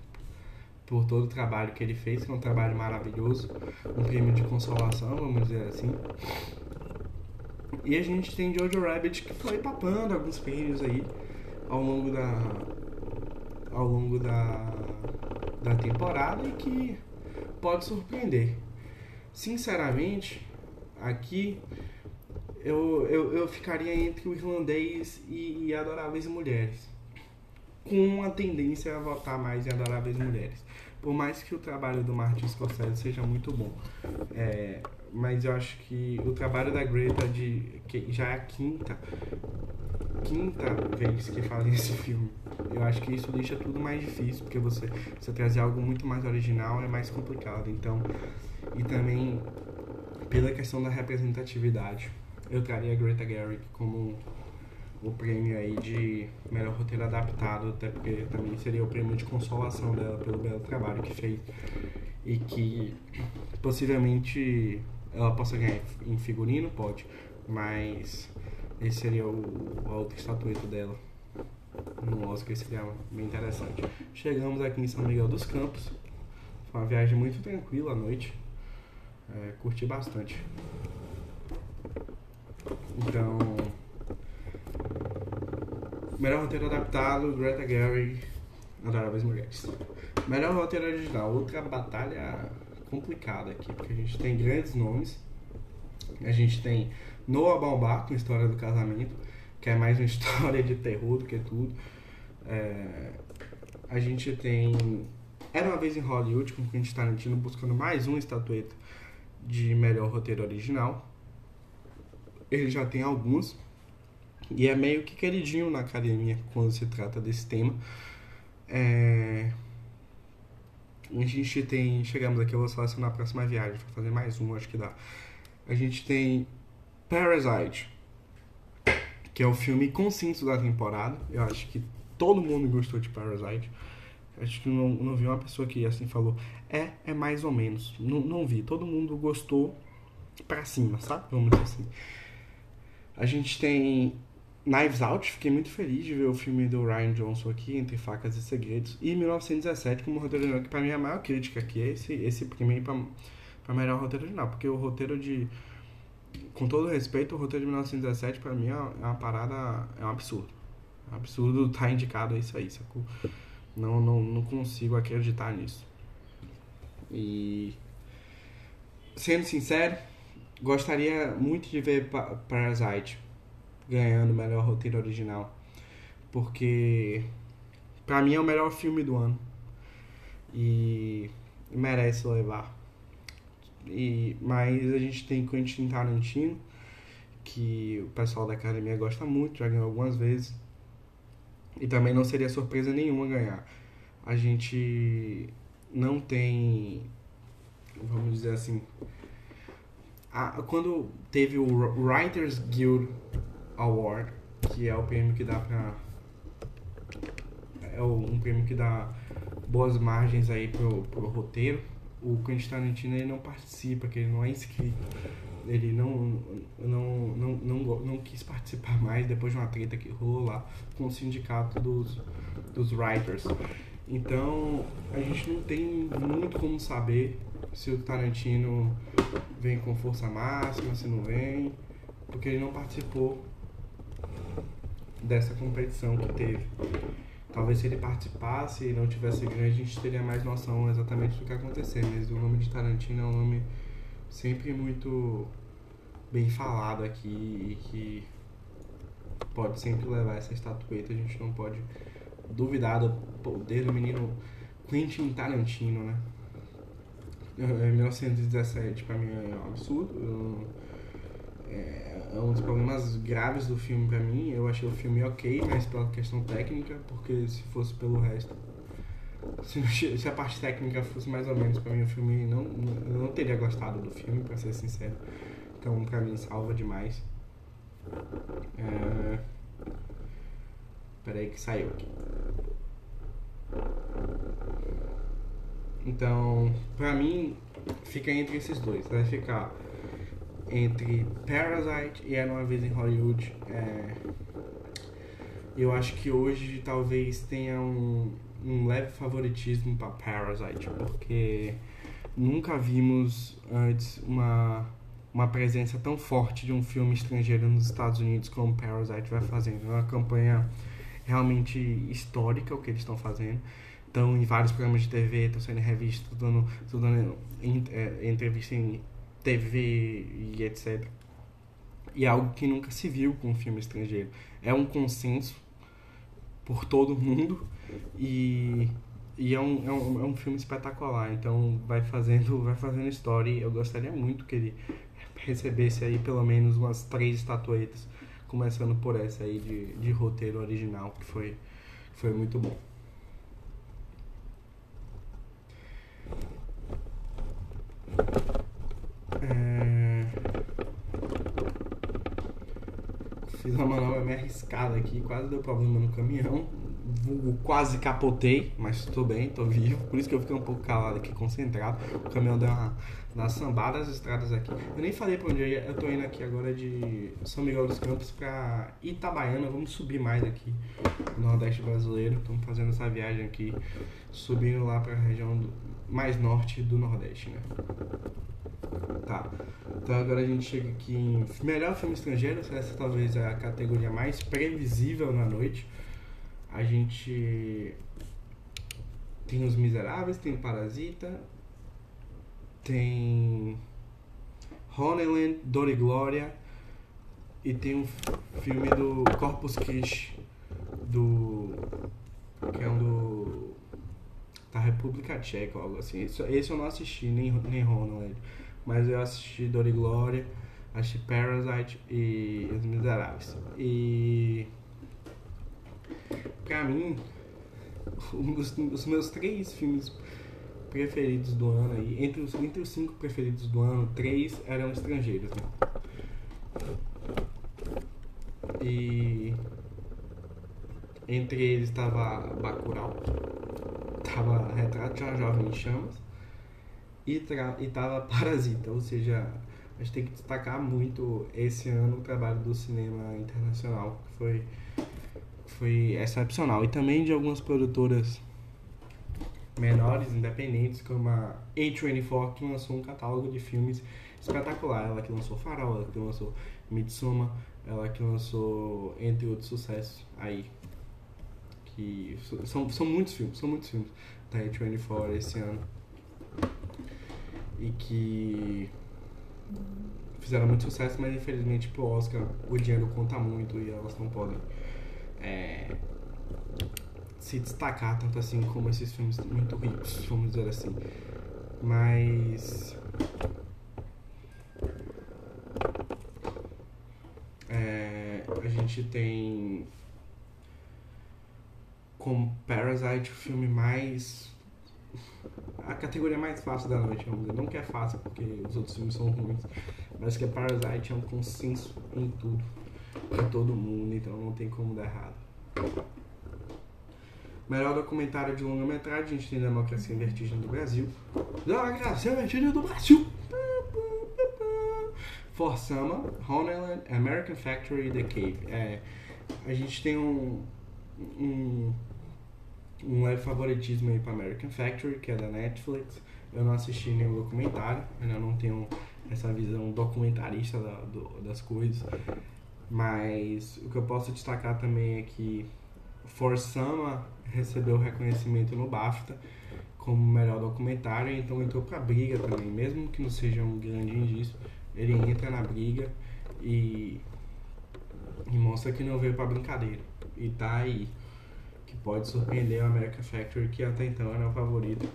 por todo o trabalho que ele fez, que é um trabalho maravilhoso, um prêmio de consolação, vamos dizer assim. E a gente tem Jojo Rabbit que foi papando alguns prêmios aí ao longo da ao longo da, da temporada e que pode surpreender. Sinceramente, aqui eu, eu, eu ficaria entre o irlandês e, e Adoráveis Mulheres, com uma tendência a votar mais em Adoráveis Mulheres. Por mais que o trabalho do Martin Scorsese seja muito bom, é, mas eu acho que o trabalho da Greta de que já é a quinta quinta vez que fazem esse filme. Eu acho que isso deixa tudo mais difícil, porque você, você trazer algo muito mais original é mais complicado. Então, e também pela questão da representatividade, eu traria a Greta Gerwig como o prêmio aí de melhor roteiro adaptado, até porque também seria o prêmio de consolação dela pelo belo trabalho que fez e que possivelmente ela possa ganhar em figurino, pode, mas esse seria o, a outra dela no Oscar, seria bem interessante. Chegamos aqui em São Miguel dos Campos, foi uma viagem muito tranquila à noite, é, curti bastante. Então, melhor roteiro adaptado, Greta Gerwig, Adoráveis Mulheres. Melhor roteiro original, outra batalha complicada aqui, porque a gente tem grandes nomes, a gente tem Noah Baumbach com História do Casamento, que é mais uma história de terror do que tudo. É, a gente tem Era Uma Vez em Hollywood, com Quentin Tarantino, buscando mais uma estatueta de melhor roteiro original. Ele já tem alguns, e é meio que queridinho na academia quando se trata desse tema. É... A gente tem. Chegamos aqui, eu vou selecionar a próxima viagem, vou fazer mais um, acho que dá. A gente tem Parasite, que é o filme consenso da temporada. Eu acho que todo mundo gostou de Parasite. Acho que não, não vi uma pessoa que assim falou. É, é mais ou menos. Não, não vi. Todo mundo gostou pra cima, sabe? Vamos dizer assim. A gente tem Knives Out. Fiquei muito feliz de ver o filme do Ryan Johnson aqui, Entre Facas e Segredos. E 1917 como roteiro que pra mim é a maior crítica aqui. É esse, esse prêmio pra, pra melhor roteiro original. Porque o roteiro de com todo respeito, o roteiro de 1917 pra mim é uma parada, é um absurdo. É um absurdo tá indicado a isso aí, sacou? Não, não, não consigo acreditar nisso. E sendo sincero, gostaria muito de ver Parasite ganhando o melhor roteiro original. Porque pra mim é o melhor filme do ano. E merece levar. E, mas a gente tem Quentin Tarantino, que o pessoal da academia gosta muito, já ganhou algumas vezes. E também não seria surpresa nenhuma ganhar. A gente não tem, vamos dizer assim, a, quando teve o Writers Guild Award, que é o prêmio que dá pra. É um prêmio que dá boas margens aí pro, pro roteiro o Quentin Tarantino ele não participa, que ele não é inscrito. Ele não, não, não, não, não quis participar mais depois de uma treta que rolou lá com o sindicato dos, dos writers. Então a gente não tem muito como saber se o Tarantino vem com força máxima, se não vem, porque ele não participou dessa competição que teve. Talvez se ele participasse e não tivesse ganho, a gente teria mais noção exatamente do que acontecer. Mas o nome de Tarantino é um nome sempre muito bem falado aqui e que pode sempre levar essa estatueta. A gente não pode duvidar do poder do menino Quentin Tarantino, né? 1917 pra mim é um absurdo. Eu, é, é um dos problemas graves do filme pra mim. Eu achei o filme ok, mas pela questão técnica, porque se fosse pelo resto. Se, se a parte técnica fosse mais ou menos pra mim, o filme não, eu não teria gostado do filme, pra ser sincero. Então, pra mim, salva demais. É... Peraí que saiu aqui. Então, pra mim, fica entre esses dois. Vai ficar entre Parasite e Era Uma Vez em Hollywood. É, eu acho que hoje talvez tenha um, um leve favoritismo para Parasite, porque nunca vimos antes uma, uma presença tão forte de um filme estrangeiro nos Estados Unidos como Parasite vai fazendo. É uma campanha realmente histórica o que eles estão fazendo. Estão em vários programas de TV, estão sendo revistas, estão dando, estão dando é, entrevista em TV e etc. E é algo que nunca se viu com um filme estrangeiro. É um consenso por todo mundo e, e é, um, é, um, é um filme espetacular. Então vai fazendo, vai fazendo história eu gostaria muito que ele recebesse aí pelo menos umas três estatuetas, começando por essa aí de, de roteiro original, que foi, foi muito bom. É... Fiz uma manobra meio arriscada aqui, quase deu problema no caminhão. Quase capotei, mas estou bem, estou vivo. Por isso que eu fiquei um pouco calado aqui, concentrado. O caminhão deu uma, uma sambada das estradas aqui. Eu nem falei para onde eu ia. Eu tô indo aqui agora de São Miguel dos Campos para Itabaiana. Vamos subir mais aqui no Nordeste brasileiro. Estamos fazendo essa viagem aqui, subindo lá para a região do, mais norte do Nordeste, né? Tá. Então agora a gente chega aqui em melhor filme estrangeiro. Essa talvez é a categoria mais previsível na noite. A gente tem Os Miseráveis, tem Parasita, tem Honeyland, Dor e Glória e tem um filme do Corpus Christi do que é um do da República Tcheca, algo assim. Esse, esse eu não assisti, nem, nem Honeyland. Mas eu assisti Dor e Glória, assisti Parasite e Os Miseráveis. E. Pra mim, os, os meus três filmes preferidos do ano aí, entre os, entre os cinco preferidos do ano, três eram estrangeiros, né? E entre eles estava Bacurau, tava Retrato de uma Jovem em Chamas e, e tava Parasita, ou seja, a gente tem que destacar muito esse ano o trabalho do cinema internacional, que foi, foi excepcional. E também de algumas produtoras menores, independentes, como a A24, que lançou um catálogo de filmes espetacular. Ela que lançou Farol, ela que lançou Midsommar, ela que lançou, entre outros sucessos aí. Que são, são muitos filmes, são muitos filmes da A24 esse ano e que fizeram muito sucesso, mas infelizmente pro Oscar o dinheiro conta muito e elas não podem é, se destacar tanto assim como esses filmes muito ricos, vamos dizer assim. Mas é, a gente tem como Parasite o filme mais a categoria mais fácil da noite, vamos dizer. Não que é fácil, porque os outros filmes são ruins, mas que a Parasite é um consenso em tudo, pra todo mundo, então não tem como dar errado. Melhor documentário de longa-metragem, a gente tem Democracia em Vertigem do Brasil. Democracia em Vertigem do Brasil! For Summer, Honeyland, American Factory The Cave. É, a gente tem um, um um leve favoritismo aí para American Factory, que é da Netflix. Eu não assisti nenhum documentário, ainda não tenho essa visão documentarista da, do, das coisas. Mas o que eu posso destacar também é que For Sama recebeu reconhecimento no BAFTA como melhor documentário, então entrou pra briga também, mesmo que não seja um grande indício, ele entra na briga e, e mostra que não veio pra brincadeira. E tá aí pode surpreender o American Factory, que até então era o favorito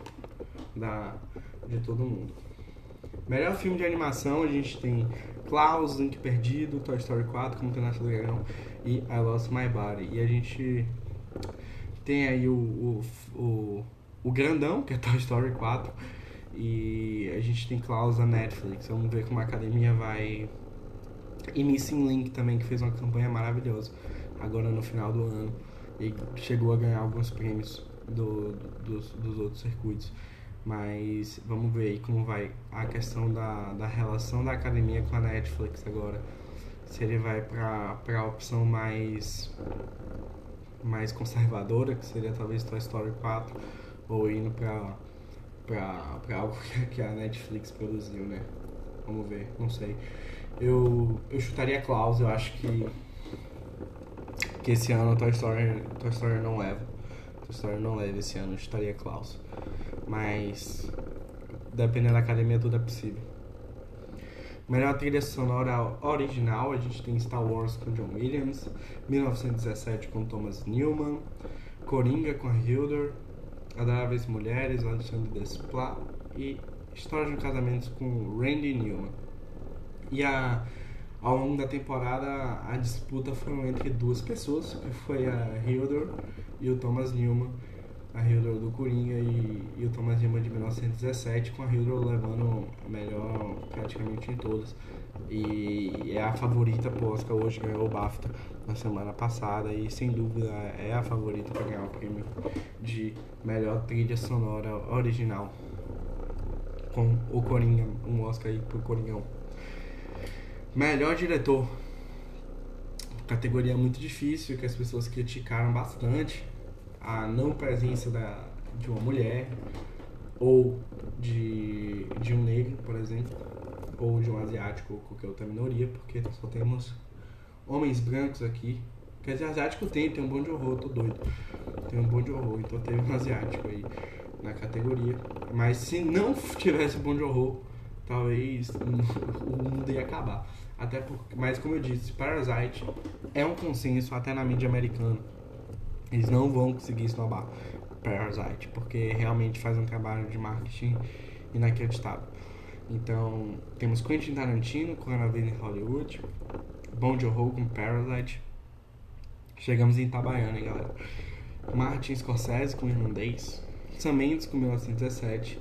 da, de todo mundo. Melhor filme de animação, a gente tem Klaus, Link Perdido, Toy Story 4, Como Treinar Seu Dragão e I Lost My Body. E a gente tem aí o, o, o, o grandão, que é Toy Story 4, e a gente tem Klaus da Netflix. Vamos ver como a academia vai... E Missing Link também, que fez uma campanha maravilhosa agora no final do ano e chegou a ganhar alguns prêmios do, do, dos, dos outros circuitos. Mas vamos ver aí como vai a questão da, da relação da academia com a Netflix agora. Se ele vai para a opção mais, mais conservadora, que seria talvez Toy Story 4, ou indo para algo que a Netflix produziu, né? Vamos ver, não sei. Eu, eu chutaria Klaus, eu acho que que esse ano Toy Story, Toy Story não leva. Toy Story não leva esse ano, eu chutaria Klaus. Mas dependendo da academia tudo é possível. Melhor trilha sonora original, a gente tem Star Wars com John Williams, 1917 com Thomas Newman, Coringa com Hildur, Adoráveis Mulheres, Alexandre Desplat e História de um Casamento com Randy Newman. E a, ao longo da temporada a disputa foi entre duas pessoas, que foi a Hildur e o Thomas Newman. A Hildur do Coringa e, e o Thomas Newman de 1917, com a Hildur levando melhor praticamente em todas. E é a favorita pro Oscar hoje, ganhou o BAFTA na semana passada e sem dúvida é a favorita para ganhar o prêmio de melhor trilha sonora original com o Coringa, um Oscar aí pro Coringão. Melhor diretor. Categoria muito difícil, que as pessoas criticaram bastante a não presença da, de uma mulher ou de, de um negro, por exemplo, ou de um asiático ou qualquer outra minoria, porque só temos homens brancos aqui. Quer dizer, asiático tem, tem um bom de horror, tô doido. Tem um bom de horror, então teve um asiático aí na categoria. Mas se não tivesse bom de horror, talvez o mundo ia acabar. Até porque, mas como eu disse, Parasite é um consenso até na mídia americana. Eles não vão conseguir esnobar Parasite, porque realmente faz um trabalho de marketing inacreditável. Então, temos Quentin Tarantino com Ana Vez em Hollywood, de Horror com Parasite. Chegamos em Itabaiana, hein, galera. Martin Scorsese com Irlandês, Sam Mendes com 1917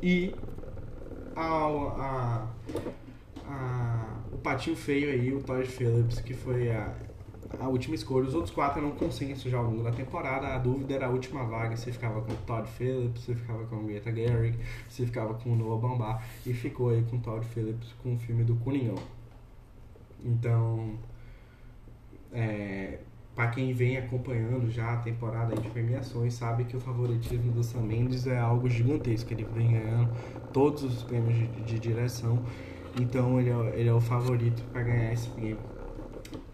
e a, a, a, o patinho feio aí, o Todd Phillips, que foi a, a última escolha. Os outros quatro eram consenso já ao longo da temporada. A dúvida era a última vaga, se ficava com o Todd Phillips, se ficava com o Greta Gerwig, se ficava com o Noah Baumbach e ficou aí com o Todd Phillips com o filme do Cunhão. Então, é, para quem vem acompanhando já a temporada de premiações, sabe que o favoritismo do Sam Mendes é algo gigantesco. Ele vem ganhando todos os prêmios de, de direção, então ele é, ele é o favorito para ganhar esse prêmio.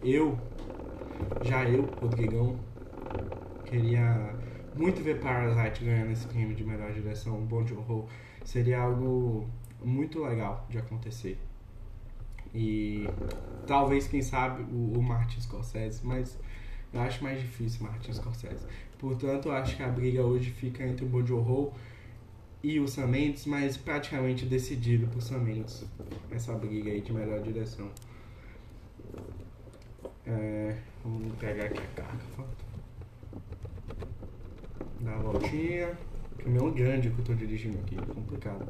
Eu, já eu, Rodrigão, queria muito ver Parasite ganhando esse prêmio de melhor direção, um bom de horror. Seria algo muito legal de acontecer. E talvez, quem sabe, o, o Martin Scorsese, mas eu acho mais difícil Martin Scorsese. Portanto, eu acho que a briga hoje fica entre o Bom Horror e o Sam Mendes, mas praticamente decidido por Sam Mendes. Essa briga aí de melhor direção. É, vamos pegar aqui a carga, falta. Dar a voltinha. Caminhão grande que eu tô dirigindo aqui, é complicado.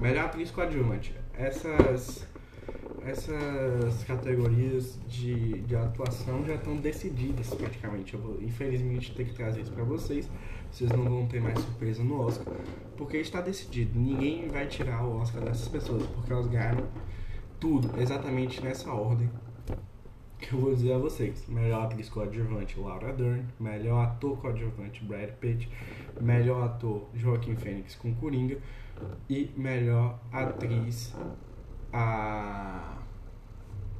Melhor atriz coadjuvante. Essas essas categorias de, de atuação já estão decididas praticamente. Eu vou, infelizmente, ter que trazer isso para vocês. Vocês não vão ter mais surpresa no Oscar, porque está decidido. Ninguém vai tirar o Oscar dessas pessoas, porque elas ganharam tudo exatamente nessa ordem que eu vou dizer a vocês. Melhor atriz coadjuvante, Laura Dern. Melhor ator coadjuvante, Brad Pitt. Melhor ator, Joaquim Fênix com Coringa. E melhor atriz, a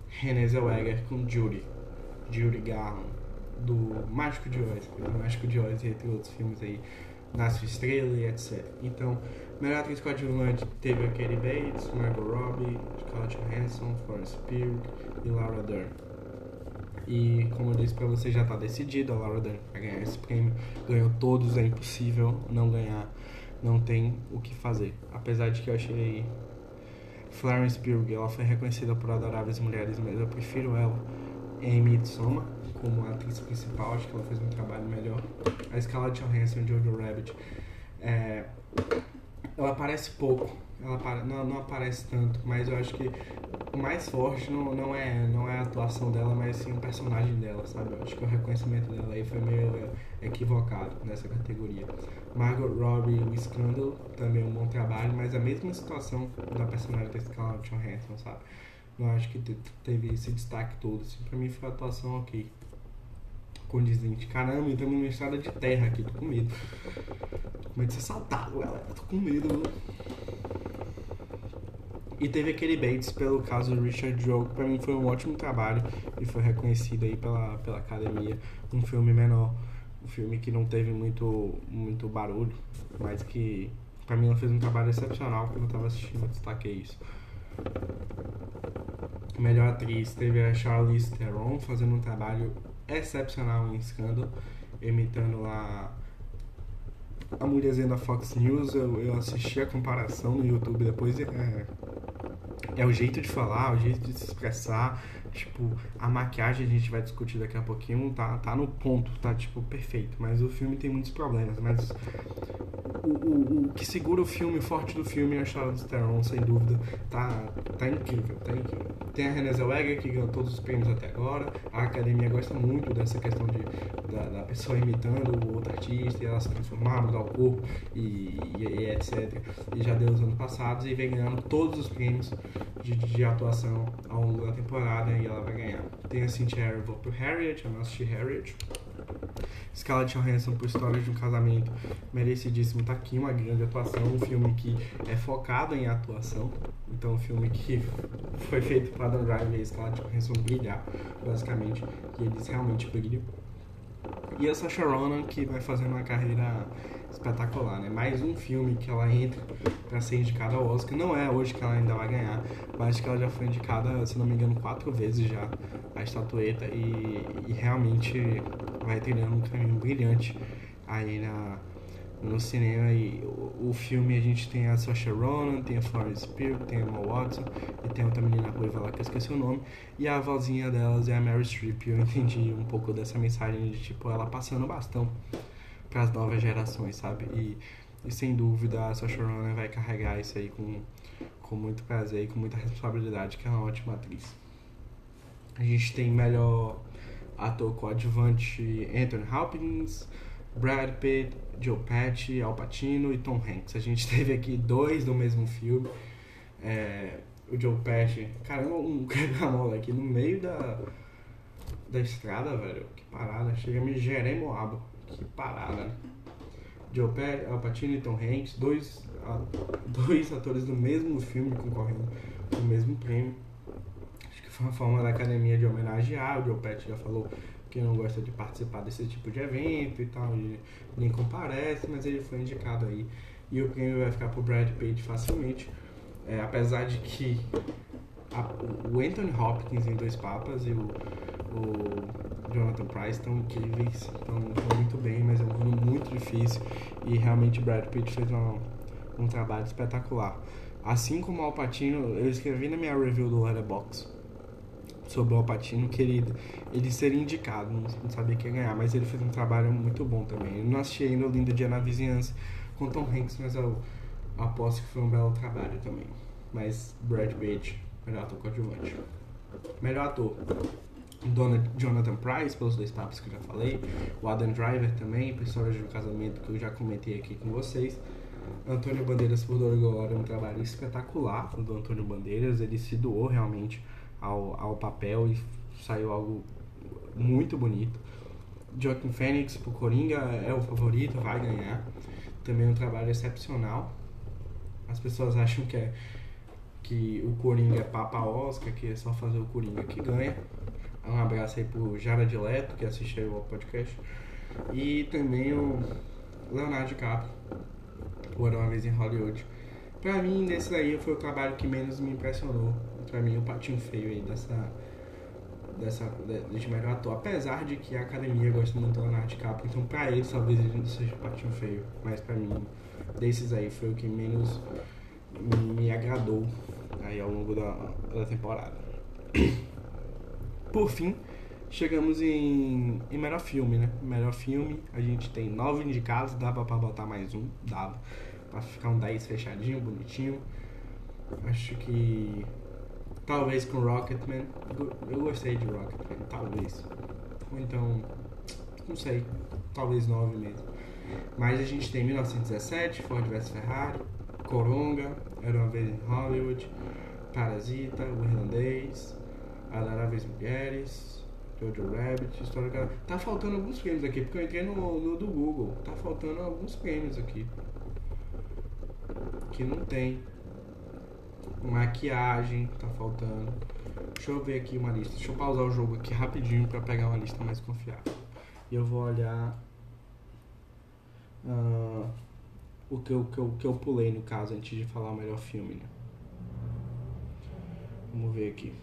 Renée Zellweger com Judy, Judy Garland, do Mágico de Oz, do Mágico de Oz, entre outros filmes aí, Nasce Estrela e etc. Então, melhor atriz coadjuvante teve a Katie Bates, Margot Robbie, Scarlett Johansson, Florence Pugh e Laura Dern. E como eu disse pra você, já tá decidido, a Laura Dern vai ganhar esse prêmio. Ganhou todos, é impossível não ganhar. Não tem o que fazer. Apesar de que eu achei Florence Pugh, ela foi reconhecida por Adoráveis Mulheres, mas eu prefiro ela em Midsommar como atriz principal, acho que ela fez um trabalho melhor. A Scarlett Johansson, Jojo Rabbit, é, ela aparece pouco, ela não, não aparece tanto, mas eu acho que o mais forte não, não, é, não é a atuação dela, mas sim o personagem dela, sabe? Eu acho que o reconhecimento dela aí foi meio equivocado nessa categoria. Margot Robbie, o Scandal, também um bom trabalho, mas a mesma situação da personagem da Scarlett Johansson, sabe? Não acho que teve esse destaque todo, assim, pra mim foi a atuação ok. condizente. Caramba, estamos numa estrada de terra aqui, tô com medo. Tô com medo de ser assaltado, galera. Tô com medo. E teve aquele Bates pelo caso do Richard Joe, que pra mim foi um ótimo trabalho e foi reconhecido aí pela, pela academia. Um filme menor, um filme que não teve muito, muito barulho, mas que pra mim ela fez um trabalho excepcional quando eu tava assistindo, eu destaquei isso. Melhor atriz teve a Charlize Theron fazendo um trabalho excepcional em Scandal, imitando a a mulherzinha da Fox News, eu, eu assisti a comparação no YouTube depois. É, é o jeito de falar, o jeito de se expressar. Tipo, a maquiagem a gente vai discutir daqui a pouquinho, tá, tá no ponto, tá tipo perfeito. Mas o filme tem muitos problemas. Mas o, o, o que segura o filme, o forte do filme é a Charlotte Theron, sem dúvida. Tá, tá incrível, tá incrível. Tem a Renée Zellweger, que ganhou todos os prêmios até agora. A academia gosta muito dessa questão de, da, da pessoa imitando o outro artista e ela se transformar, mudar o corpo e, e, e etc. E já deu os anos passados e vem ganhando todos os prêmios de, de atuação ao longo da temporada e ela vai ganhar. Tem a Cynthia Erivo por Harriet, eu não assisti Harriet. Scarlett Johansson por História de um Casamento, merecidíssimo, tá aqui uma grande atuação, um filme que é focado em atuação, então um filme que foi feito para Adam Driver e Scarlett Johansson brilhar, basicamente, e eles realmente brilham. E a Saoirse Ronan, que vai fazendo uma carreira espetacular, né? Mais um filme que ela entra para ser indicada ao Oscar. Não é hoje que ela ainda vai ganhar, mas que ela já foi indicada, se não me engano, quatro vezes já a estatueta e, e realmente vai trilhando um caminho brilhante aí na, no cinema e o, o, filme a gente tem a Saoirse Ronan, tem a Florence Pugh, tem a Emma Watson e tem outra menina ruiva lá que eu esqueci o nome e a vozinha delas é a Mary Streep eu entendi um pouco dessa mensagem de tipo ela passando bastão para as novas gerações, sabe? E, e sem dúvida a Saoirse Ronan vai carregar isso aí com, com muito prazer e com muita responsabilidade, que é uma ótima atriz. A gente tem melhor ator coadjuvante Anthony Hopkins, Brad Pitt, Joe Pesci, Al Pacino e Tom Hanks. A gente teve aqui dois do mesmo filme. É, o Joe Pesci, caramba, um quebra-mola aqui no meio da, da estrada, velho. Que parada, chega a me gerar moabo. Que parada, né? Joe Pesci, Al Pacino e Tom Hanks, dois, dois atores do mesmo filme concorrendo o mesmo prêmio. Acho que foi uma forma da academia de homenagear. O Joe Pesci já falou que não gosta de participar desse tipo de evento e tal, e nem comparece, mas ele foi indicado aí. E o prêmio vai ficar pro Brad Pitt facilmente. É, apesar de que a, o Anthony Hopkins em Dois Papas e o, o Jonathan Price estão incríveis, estão muito bem, mas é um ano muito difícil e realmente Brad Pitt fez um, um trabalho espetacular. Assim como o Alpatino, eu escrevi na minha review do Letterboxd sobre o Alpatino que ele, seria indicado, não, sabia quem ganhar, mas ele fez um trabalho muito bom também. Eu não assisti ainda o Lindo Dia na Vizinhança com Tom Hanks, mas eu aposto que foi um belo trabalho também. Mas Brad Pitt melhor ator coadjuvante. Melhor ator, Donald, Jonathan Price, pelos dois papos que eu já falei. O Adam Driver também, de um Casamento, que eu já comentei aqui com vocês. Antônio Bandeiras por Dorgora, um trabalho espetacular do Antônio Bandeiras. Ele se doou realmente ao, ao papel e saiu algo muito bonito. Joaquin Phoenix por Coringa é o favorito, vai ganhar. Também um trabalho excepcional. As pessoas acham que é que o Coringa é Papa Oscar, que é só fazer o Coringa que ganha. Um abraço aí pro Jared Leto, que assistiu ao podcast. E também o Leonardo DiCaprio, por Uma Vez em Hollywood. Pra mim, nesse daí foi o trabalho que menos me impressionou. Pra mim, o patinho feio aí dessa, dessa, desse melhor ator. Apesar de que a academia gosta muito do Leonardo DiCaprio, então pra eles talvez ele não seja o patinho feio. Mas pra mim, desses aí foi o que menos me agradou aí ao longo da, da temporada. Por fim, chegamos em, em melhor filme, né? Melhor filme, a gente tem nove indicados, dava pra botar mais um, dava. Pra ficar um 10 fechadinho, bonitinho. Acho que. Talvez com Rocketman. Eu gostei de Rocketman, talvez. Ou então. Não sei. Talvez 9 mesmo. Mas a gente tem 1917, Ford vs Ferrari, Coronga, Era uma vez em Hollywood, Parasita, O Irlandês, Adoráveis Mulheres, Jojo Rabbit, História da Tá faltando alguns prêmios aqui, porque eu entrei no, no do Google. Tá faltando alguns prêmios aqui. Que não tem. Maquiagem, tá faltando. Deixa eu ver aqui uma lista. Deixa eu pausar o jogo aqui rapidinho para pegar uma lista mais confiável. E eu vou olhar uh, o, que eu, que, eu, que eu pulei no caso antes de falar o melhor filme. Né? Vamos ver aqui.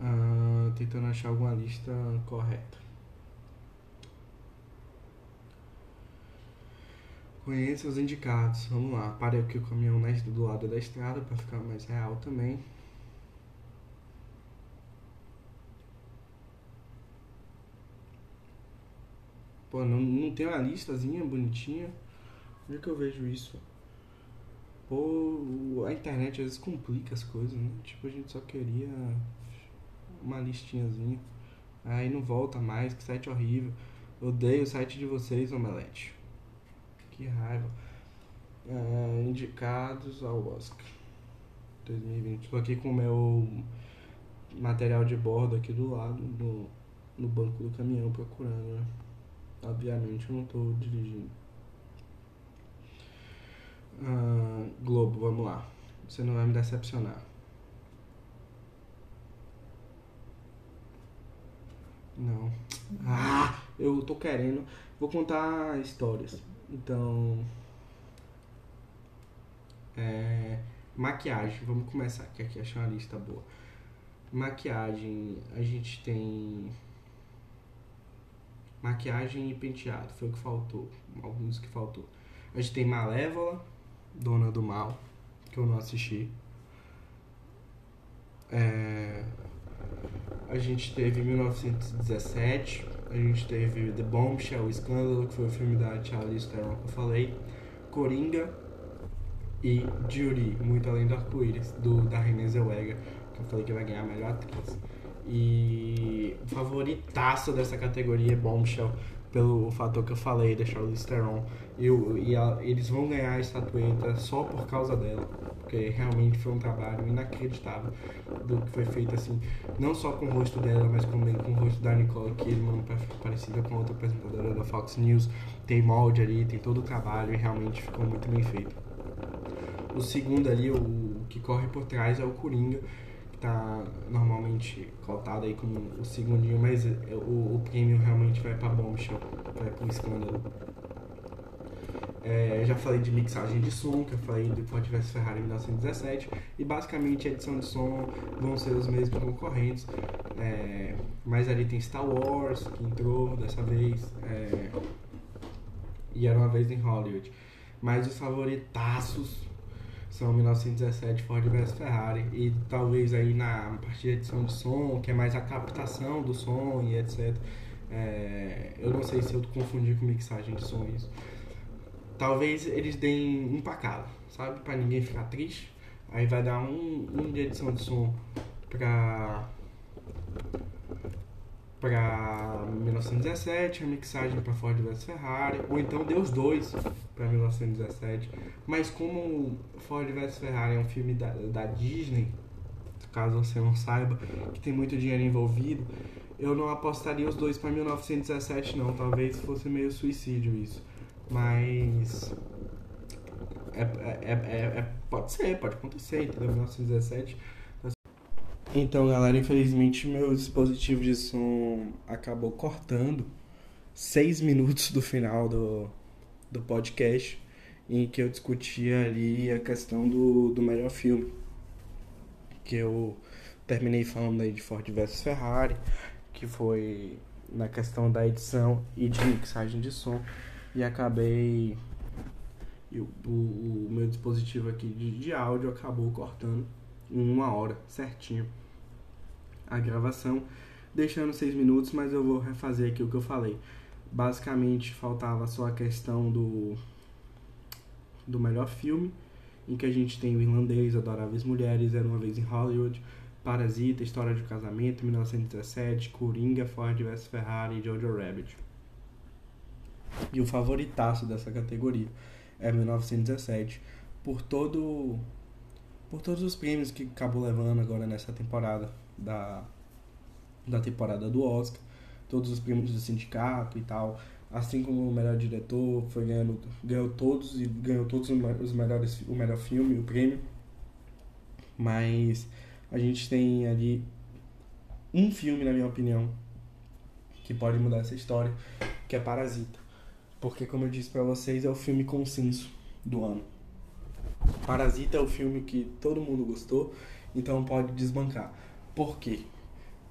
Uh, tentando achar alguma lista correta. Conheça os indicados. Vamos lá. Parei aqui o caminhão do lado da estrada para ficar mais real também. Pô, não, não tem uma listazinha bonitinha? Onde é que eu vejo isso? Pô, a internet às vezes complica as coisas, né? Tipo, a gente só queria uma listinhazinha. Aí não volta mais, que site horrível. Odeio o site de vocês, Omelete. Que raiva. É, indicados ao Oscar 2020. Estou aqui com o meu material de bordo aqui do lado, no, no banco do caminhão, procurando, né? Obviamente eu não estou dirigindo. Ah, Globo, vamos lá. Você não vai me decepcionar. Não. Ah, eu tô querendo. Vou contar histórias. Então. É, maquiagem, vamos começar, que aqui achei uma lista boa. Maquiagem, a gente tem. Maquiagem e penteado, foi o que faltou. Alguns que faltou. A gente tem Malévola, Dona do Mal, que eu não assisti. É, a gente teve 1917, a gente teve The Bombshell, O Escândalo, que foi o filme da Charlize Theron que eu falei, Coringa e Judy, Muito Além do Arco-Íris, da Renée Zellweger, que eu falei que vai ganhar a melhor atriz. E o favoritaço dessa categoria é Bombshell, pelo fator que eu falei da Charlize Theron. E, a, eles vão ganhar a estatueta só por causa dela, porque realmente foi um trabalho inacreditável do que foi feito assim, não só com o rosto dela, mas também com o rosto da Nicole Kidman, parecida com outra apresentadora da Fox News. Tem molde ali, tem todo o trabalho e realmente ficou muito bem feito. O segundo ali, o que corre por trás é o Coringa, tá normalmente cotado aí como o segundinho, mas é, o, o prêmio realmente vai pra Bombshell, vai pro escândalo. É, já falei de mixagem de som, que eu falei do Ford vs Ferrari em 1917, e basicamente a edição de som vão ser os mesmos concorrentes, é, mas ali tem Star Wars, que entrou dessa vez, é, e era uma vez em Hollywood. Mas os favoritaços são 1917 Ford vs Ferrari e talvez aí na parte de edição de som, que é mais a captação do som e etc. É, eu não sei se eu confundi com mixagem de som isso. Talvez eles deem um pra cada, sabe? Pra ninguém ficar triste. Aí vai dar um, um de edição de som pra para 1917, a mixagem para Ford vs Ferrari, ou então deu os dois para 1917. Mas como Ford vs Ferrari é um filme da, da Disney, caso você não saiba, que tem muito dinheiro envolvido, eu não apostaria os dois para 1917 não, talvez fosse meio suicídio isso. Mas é, é, é, é pode ser, pode acontecer, entendeu? 1917 então, galera, infelizmente meu dispositivo de som acabou cortando seis minutos do final do, do podcast em que eu discutia ali a questão do, do melhor filme. Que eu terminei falando aí de Ford vs Ferrari, que foi na questão da edição e de mixagem de som, e acabei. E o, o, o meu dispositivo aqui de, de áudio acabou cortando em uma hora certinho a gravação, deixando seis minutos, mas eu vou refazer aqui o que eu falei. Basicamente, faltava só a questão do, do melhor filme, em que a gente tem o irlandês, Adoráveis Mulheres, Era Uma Vez em Hollywood, Parasita, História de Casamento, 1917, Coringa, Ford vs Ferrari e Jojo Rabbit. E o favoritaço dessa categoria é 1917, por todo por todos os prêmios que acabou levando agora nessa temporada da, da temporada do Oscar, todos os prêmios do sindicato e tal, assim como o melhor diretor, foi ganhando, ganhou todos e ganhou todos os melhores, o melhor filme, o prêmio. Mas a gente tem ali um filme, na minha opinião, que pode mudar essa história, que é Parasita. Porque, como eu disse para vocês, é o filme consenso do ano. Parasita é o filme que todo mundo gostou, então pode desbancar. Por quê?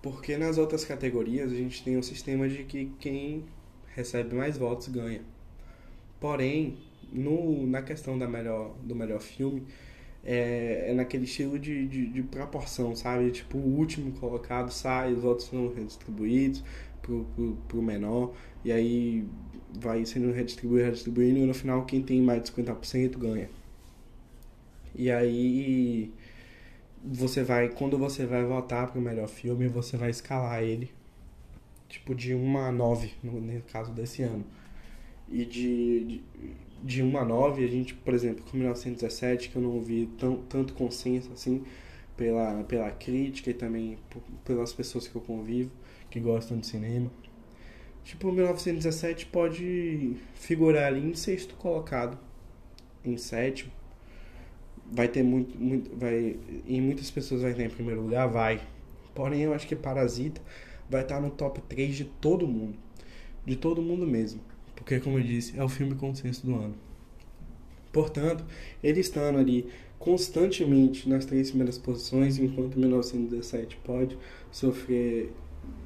Porque nas outras categorias a gente tem um sistema de que quem recebe mais votos ganha. Porém, no, na questão da melhor, do melhor filme, é, é naquele estilo de, de, de, proporção, sabe? Tipo, o último colocado sai, os outros são redistribuídos pro, pro, pro menor, e aí vai sendo redistribuído, redistribuindo, e no final quem tem mais de 50% ganha. E aí você vai, quando você vai votar pro melhor filme, você vai escalar ele tipo de 1 a 9 no, no caso desse ano. E de, de, de 1 a 9, a gente, por exemplo, com 1917, que eu não ouvi tão, tanto consenso assim pela, pela crítica e também por, pelas pessoas que eu convivo, que gostam de cinema. Tipo, 1917 pode figurar ali em sexto colocado, em sétimo. Vai ter muito, muito vai, e muitas pessoas vai ter em primeiro lugar, vai. Porém, eu acho que Parasita vai estar no top 3 de todo mundo. De todo mundo mesmo. Porque, como eu disse, é o filme consenso do ano. Portanto, ele estando ali constantemente nas três primeiras posições, enquanto 1917 pode sofrer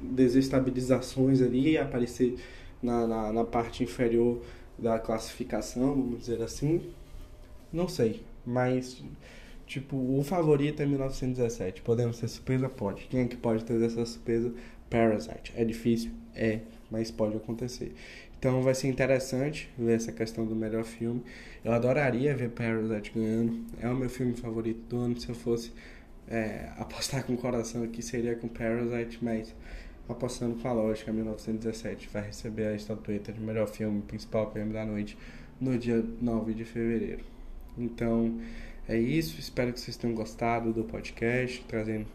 desestabilizações ali e aparecer na, na, na, parte inferior da classificação, vamos dizer assim. Não sei, mas tipo, o favorito é 1917. Podemos ter surpresa? Pode. Quem é que pode ter essa surpresa? Parasite. É difícil? É, mas pode acontecer. Então vai ser interessante ver essa questão do melhor filme. Eu adoraria ver Parasite ganhando. É o meu filme favorito do ano. Se eu fosse é, apostar com o coração aqui, seria com Parasite, mas apostando com a lógica, 1917 vai receber a estatueta de melhor filme, principal prêmio da noite, no dia 9 de fevereiro. Então é isso. Espero que vocês tenham gostado do podcast, trazendo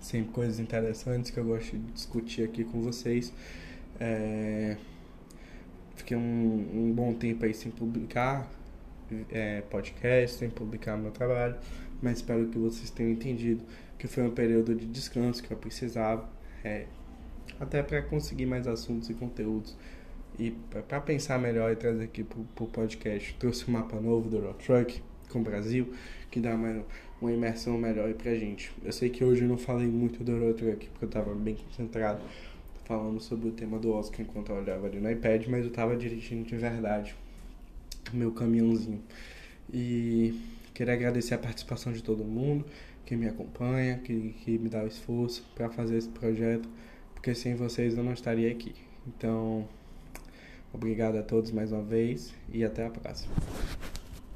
sempre coisas interessantes que eu gosto de discutir aqui com vocês. É... Fiquei um, um, bom tempo aí sem publicar é, podcast, sem publicar meu trabalho, mas espero que vocês tenham entendido que foi um período de descanso que eu precisava, é, até para conseguir mais assuntos e conteúdos e para pensar melhor e trazer aqui pro, pro podcast. Trouxe um mapa novo do Road Truck com o Brasil, que dá mais uma imersão melhor aí pra gente. Eu sei que hoje eu não falei muito do Euro Truck, porque eu tava bem concentrado falando sobre o tema do Oscar enquanto eu olhava ali no iPad, mas eu tava dirigindo de verdade meu caminhãozinho. E queria agradecer a participação de todo mundo que me acompanha, que, que me dá o esforço para fazer esse projeto, porque sem vocês eu não estaria aqui. Então, obrigado a todos mais uma vez e até a próxima.